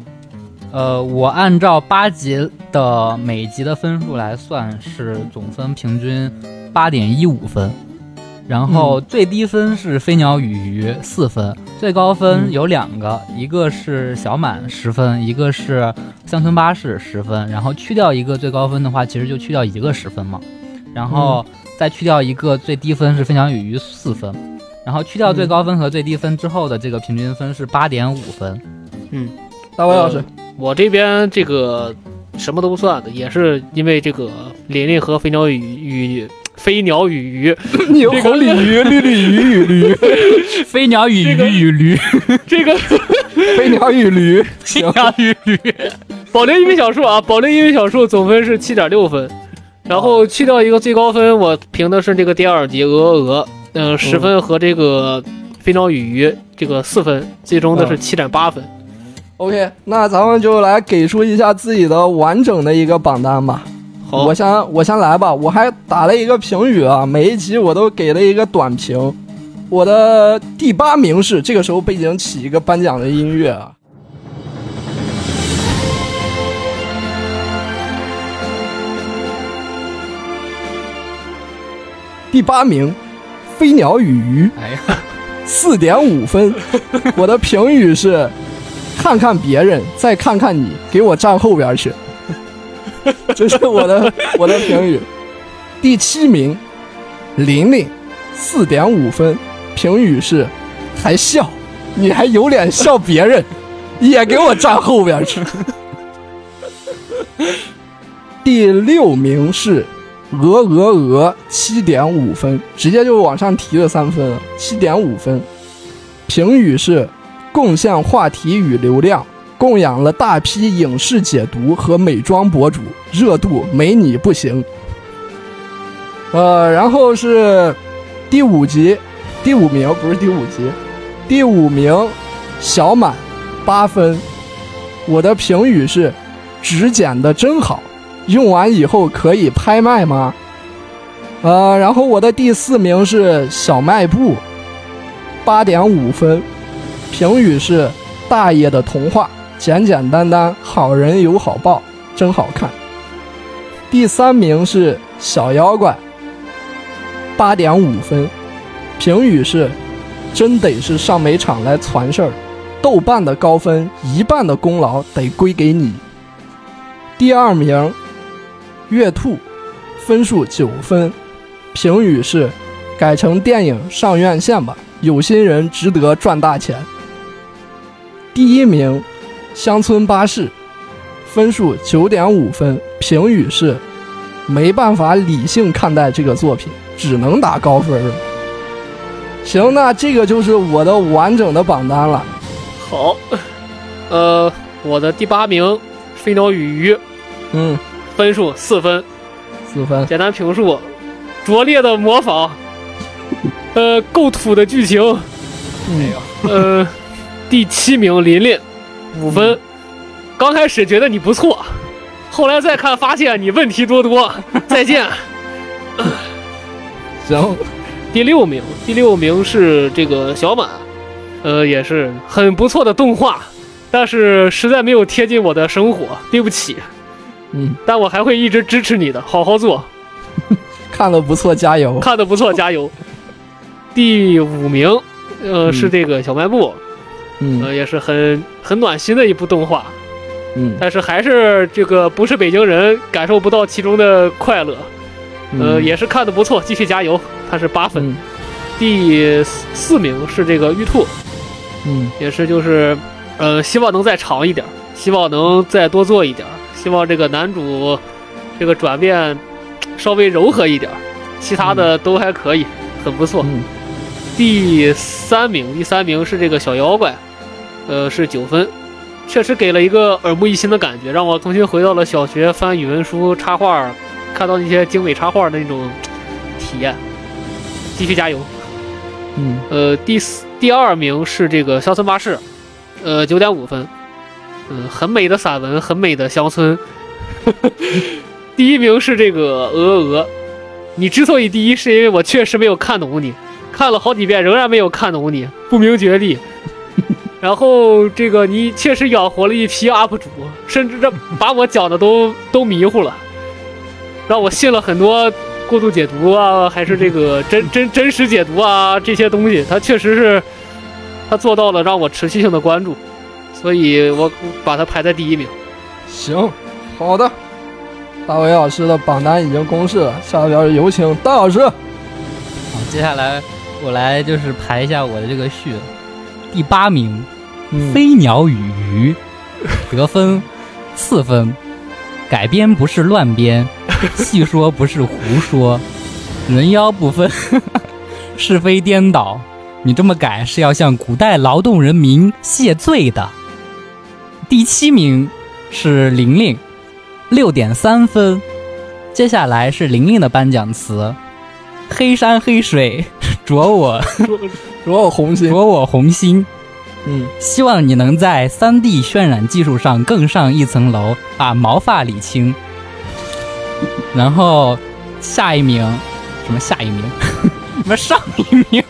呃，我按照八集的每集的分数来算，是总分平均八点一五分。然后最低分是飞鸟与鱼四分，最高分有两个，一个是小满十分，一个是乡村巴士十分。然后去掉一个最高分的话，其实就去掉一个十分嘛。然后再去掉一个最低分是飞鸟与鱼四分，然后去掉最高分和最低分之后的这个平均分是八点五分。
嗯大卫老师，
我这边这个什么都不算的，也是因为这个琳琳和飞鸟与与 (laughs) (laughs) 飞鸟与鱼
你有红鲤鱼、绿鲤鱼与驴，
飞鸟与鱼与驴，
这个
飞鸟与驴，
飞，鸟与驴。
保龄因为小数啊，保龄因为小数总分是七点六分，然后去掉一个最高分，我评的是这个第二集鹅鹅鹅，嗯、十分和这个飞鸟与鱼这个四分，最终的是七点八分。
OK，那咱们就来给出一下自己的完整的一个榜单吧。
好
我，先我先来吧，我还打了一个评语啊，每一集我都给了一个短评。我的第八名是这个时候背景起一个颁奖的音乐啊。第八名，飞鸟与鱼，
哎呀，
四点五分。我的评语是：看看别人，再看看你，给我站后边去。(laughs) 这是我的我的评语。第七名，玲玲，四点五分，评语是：还笑，你还有脸笑别人，(laughs) 也给我站后边去。第六名是鹅鹅鹅，七点五分，直接就往上提了三分了，七点五分。评语是贡献话题与流量，供养了大批影视解读和美妆博主，热度没你不行。呃，然后是第五集，第五名不是第五集，第五名小满八分。我的评语是：纸剪的真好，用完以后可以拍卖吗？呃，然后我的第四名是小卖部，八点五分，评语是大爷的童话，简简单单，好人有好报，真好看。第三名是小妖怪，八点五分，评语是真得是上美场来传事儿，豆瓣的高分一半的功劳得归给你。第二名，月兔，分数九分，评语是改成电影上院线吧，有心人值得赚大钱。第一名，乡村巴士，分数九点五分，评语是没办法理性看待这个作品，只能打高分了。行，那这个就是我的完整的榜单了。
好，呃，我的第八名飞鸟与鱼，
嗯，
分数四分，
四分。
简单评述，拙劣的模仿，呃，够土的剧情，
没有，
呃，第七名琳琳，五分。刚开始觉得你不错，后来再看发现你问题多多。(laughs) 再见。
行，
第六名，第六名是这个小满，呃，也是很不错的动画，但是实在没有贴近我的生活，对不起。
嗯，
但我还会一直支持你的，好好做，(laughs)
看的不错，加油。
看的不错，加油。第五名，呃，
嗯
是这个小卖部，
嗯。
呃，也是很很暖心的一部动画，
嗯。
但是还是这个不是北京人感受不到其中的快乐，呃，
嗯
也是看的不错，继续加油，它是八分。
嗯。
第四四名是这个玉兔，
嗯。
也是就是，呃，希望能再长一点，希望能再多做一点，希望这个男主这个转变稍微柔和一点，其他的都还可以，很不错。
嗯。
第三名，第三名是这个小妖怪，呃，是九分，确实给了一个耳目一新的感觉，让我重新回到了小学翻语文书插画，看到那些精美插画的那种体验。继续加油！
嗯
呃，第四、第二名是这个乡村巴士，呃，九点五分，嗯、很美的散文，很美的乡村。(laughs) 第一名是这个鹅鹅鹅，你之所以第一，是因为我确实没有看懂你，看了好几遍仍然没有看懂你，不明觉厉。然后这个你确实养活了一批 UP 主，甚至这把我讲的都都迷糊了，让我信了很多过度解读啊，还是这个 (laughs) 真真真实解读啊这些东西，他确实是他做到了让我持续性的关注，所以我把它排在第一名。
行，好的。大伟老师的榜单已经公示了，下边有请大老师。
好，接下来我来就是排一下我的这个序。第八名，
嗯
飞鸟与鱼，得分 (laughs) 四分。改编不是乱编，(laughs) 戏说不是胡说，人妖不分，(laughs) 是非颠倒。你这么改是要向古代劳动人民谢罪的。第七名是玲玲，六点三分。接下来是玲玲的颁奖词：黑山黑水，着我
若有红心。
着我红心。
嗯
希望你能在 3D 渲染技术上更上一层楼，把毛发理清。然后下一名，什么下一名？(laughs) 什么上一名？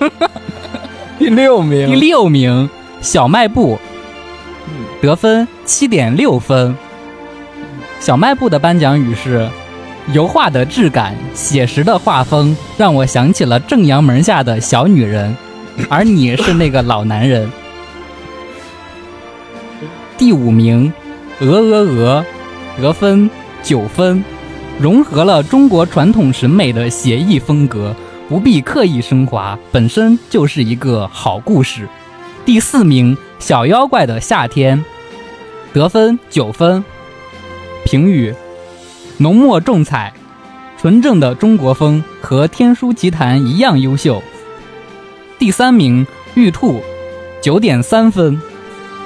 (laughs)
第六名。
第六名，小卖部，得分七点六分。小卖部的颁奖语是：油画的质感，写实的画风，让我想起了正阳门下的小女人，(laughs) 而你是那个老男人。第五名，鹅鹅鹅，得分九分，融合了中国传统审美的写意风格，不必刻意升华，本身就是一个好故事。第四名，小妖怪的夏天，得分九分，评语：浓墨重彩，纯正的中国风，和《天书奇谭》一样优秀。第三名，玉兔，九点三分，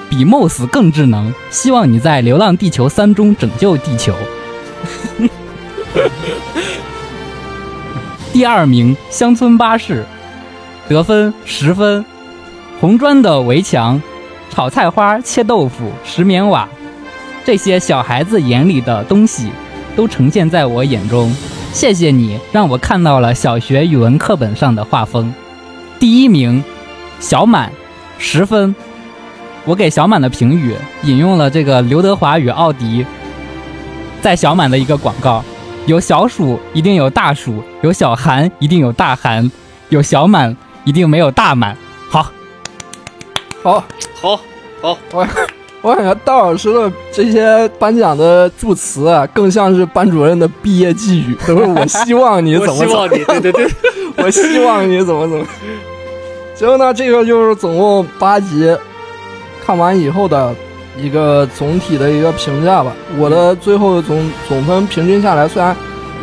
比 MOS 更智能。希望你在《流浪地球三》中拯救地球。(laughs) 第二名，乡村巴士，得分十分。红砖的围墙，炒菜花、切豆腐、石棉瓦，这些小孩子眼里的东西，都呈现在我眼中。谢谢你，让我看到了小学语文课本上的画风。第一名，小满，十分。我给小满的评语引用了这个刘德华与奥迪在小满的一个广告：有小暑一定有大暑，有小寒一定有大寒，有小满一定没有大满。好，
好，
好，好，
我我感觉戴老师的这些颁奖的祝词啊，更像是班主任的毕业寄语，都是我希望你怎么怎么，(laughs)
希望你，对对对，
我希望你怎么怎么。行，那这个就是总共八集，看完以后的一个总体的一个评价吧。我的最后总总分平均下来，虽然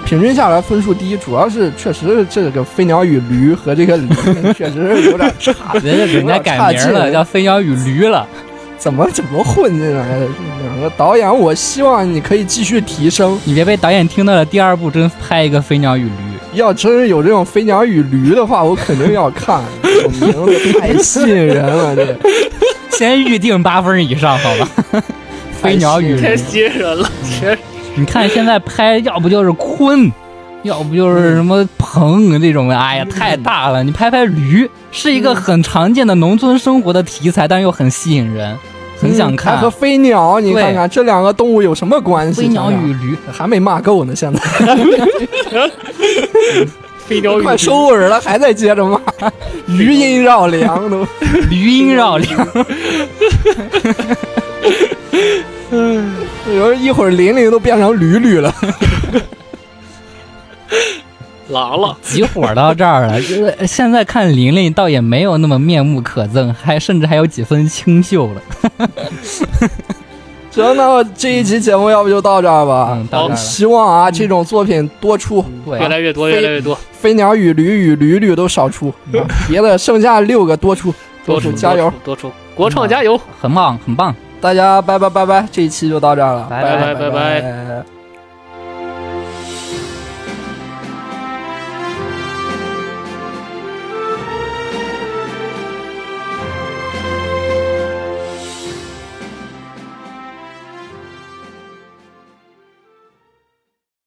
平均下来分数低，主要是确实这个飞鸟与驴和这个驴 (laughs) 确实是有点差，
人家人家改名了，叫飞鸟与驴了。
怎么怎么混进来的？两个导演，我希望你可以继续提升。
你别被导演听到了，第二部真拍一个飞鸟与驴。(laughs)
要真是有这种飞鸟与驴的话，我肯定要看。名字太吸引人了，这
先预定八分以上，好吧？(laughs) 飞鸟与
太
驴，
吸引人了，确实。
你看现在拍，要不就是鲲，要不就是什么鹏这种的，哎呀，太大了。你拍拍驴，是一个很常见的农村生活的题材，但又很吸引人，很想看。
嗯还和飞鸟，你看看这两个动物有什么关系？
飞鸟与驴，
还没骂够呢，现在。(laughs)
飞鸟 (laughs)
快收尾了，还在接着骂，(laughs) 余音绕梁都。(laughs)
余音绕梁，
有时候一会儿玲玲都变成驴驴了。
狼了。
急火到这儿了。就是现在看玲玲倒也没有那么面目可憎，还甚至还有几分清秀了。
行，那么这一期节目要不就到这儿吧。
嗯，到这儿了。
希望啊，这种作品多出，
对
越来越多，越来越多，
飞鸟与驴与驴驴都少出，啊 (laughs) 别的剩下六个多出，
多出，
加油！
多出，国创加油！
很棒，很棒。
大家拜拜拜拜，这一期就到这儿了，
拜
拜拜
拜
拜
拜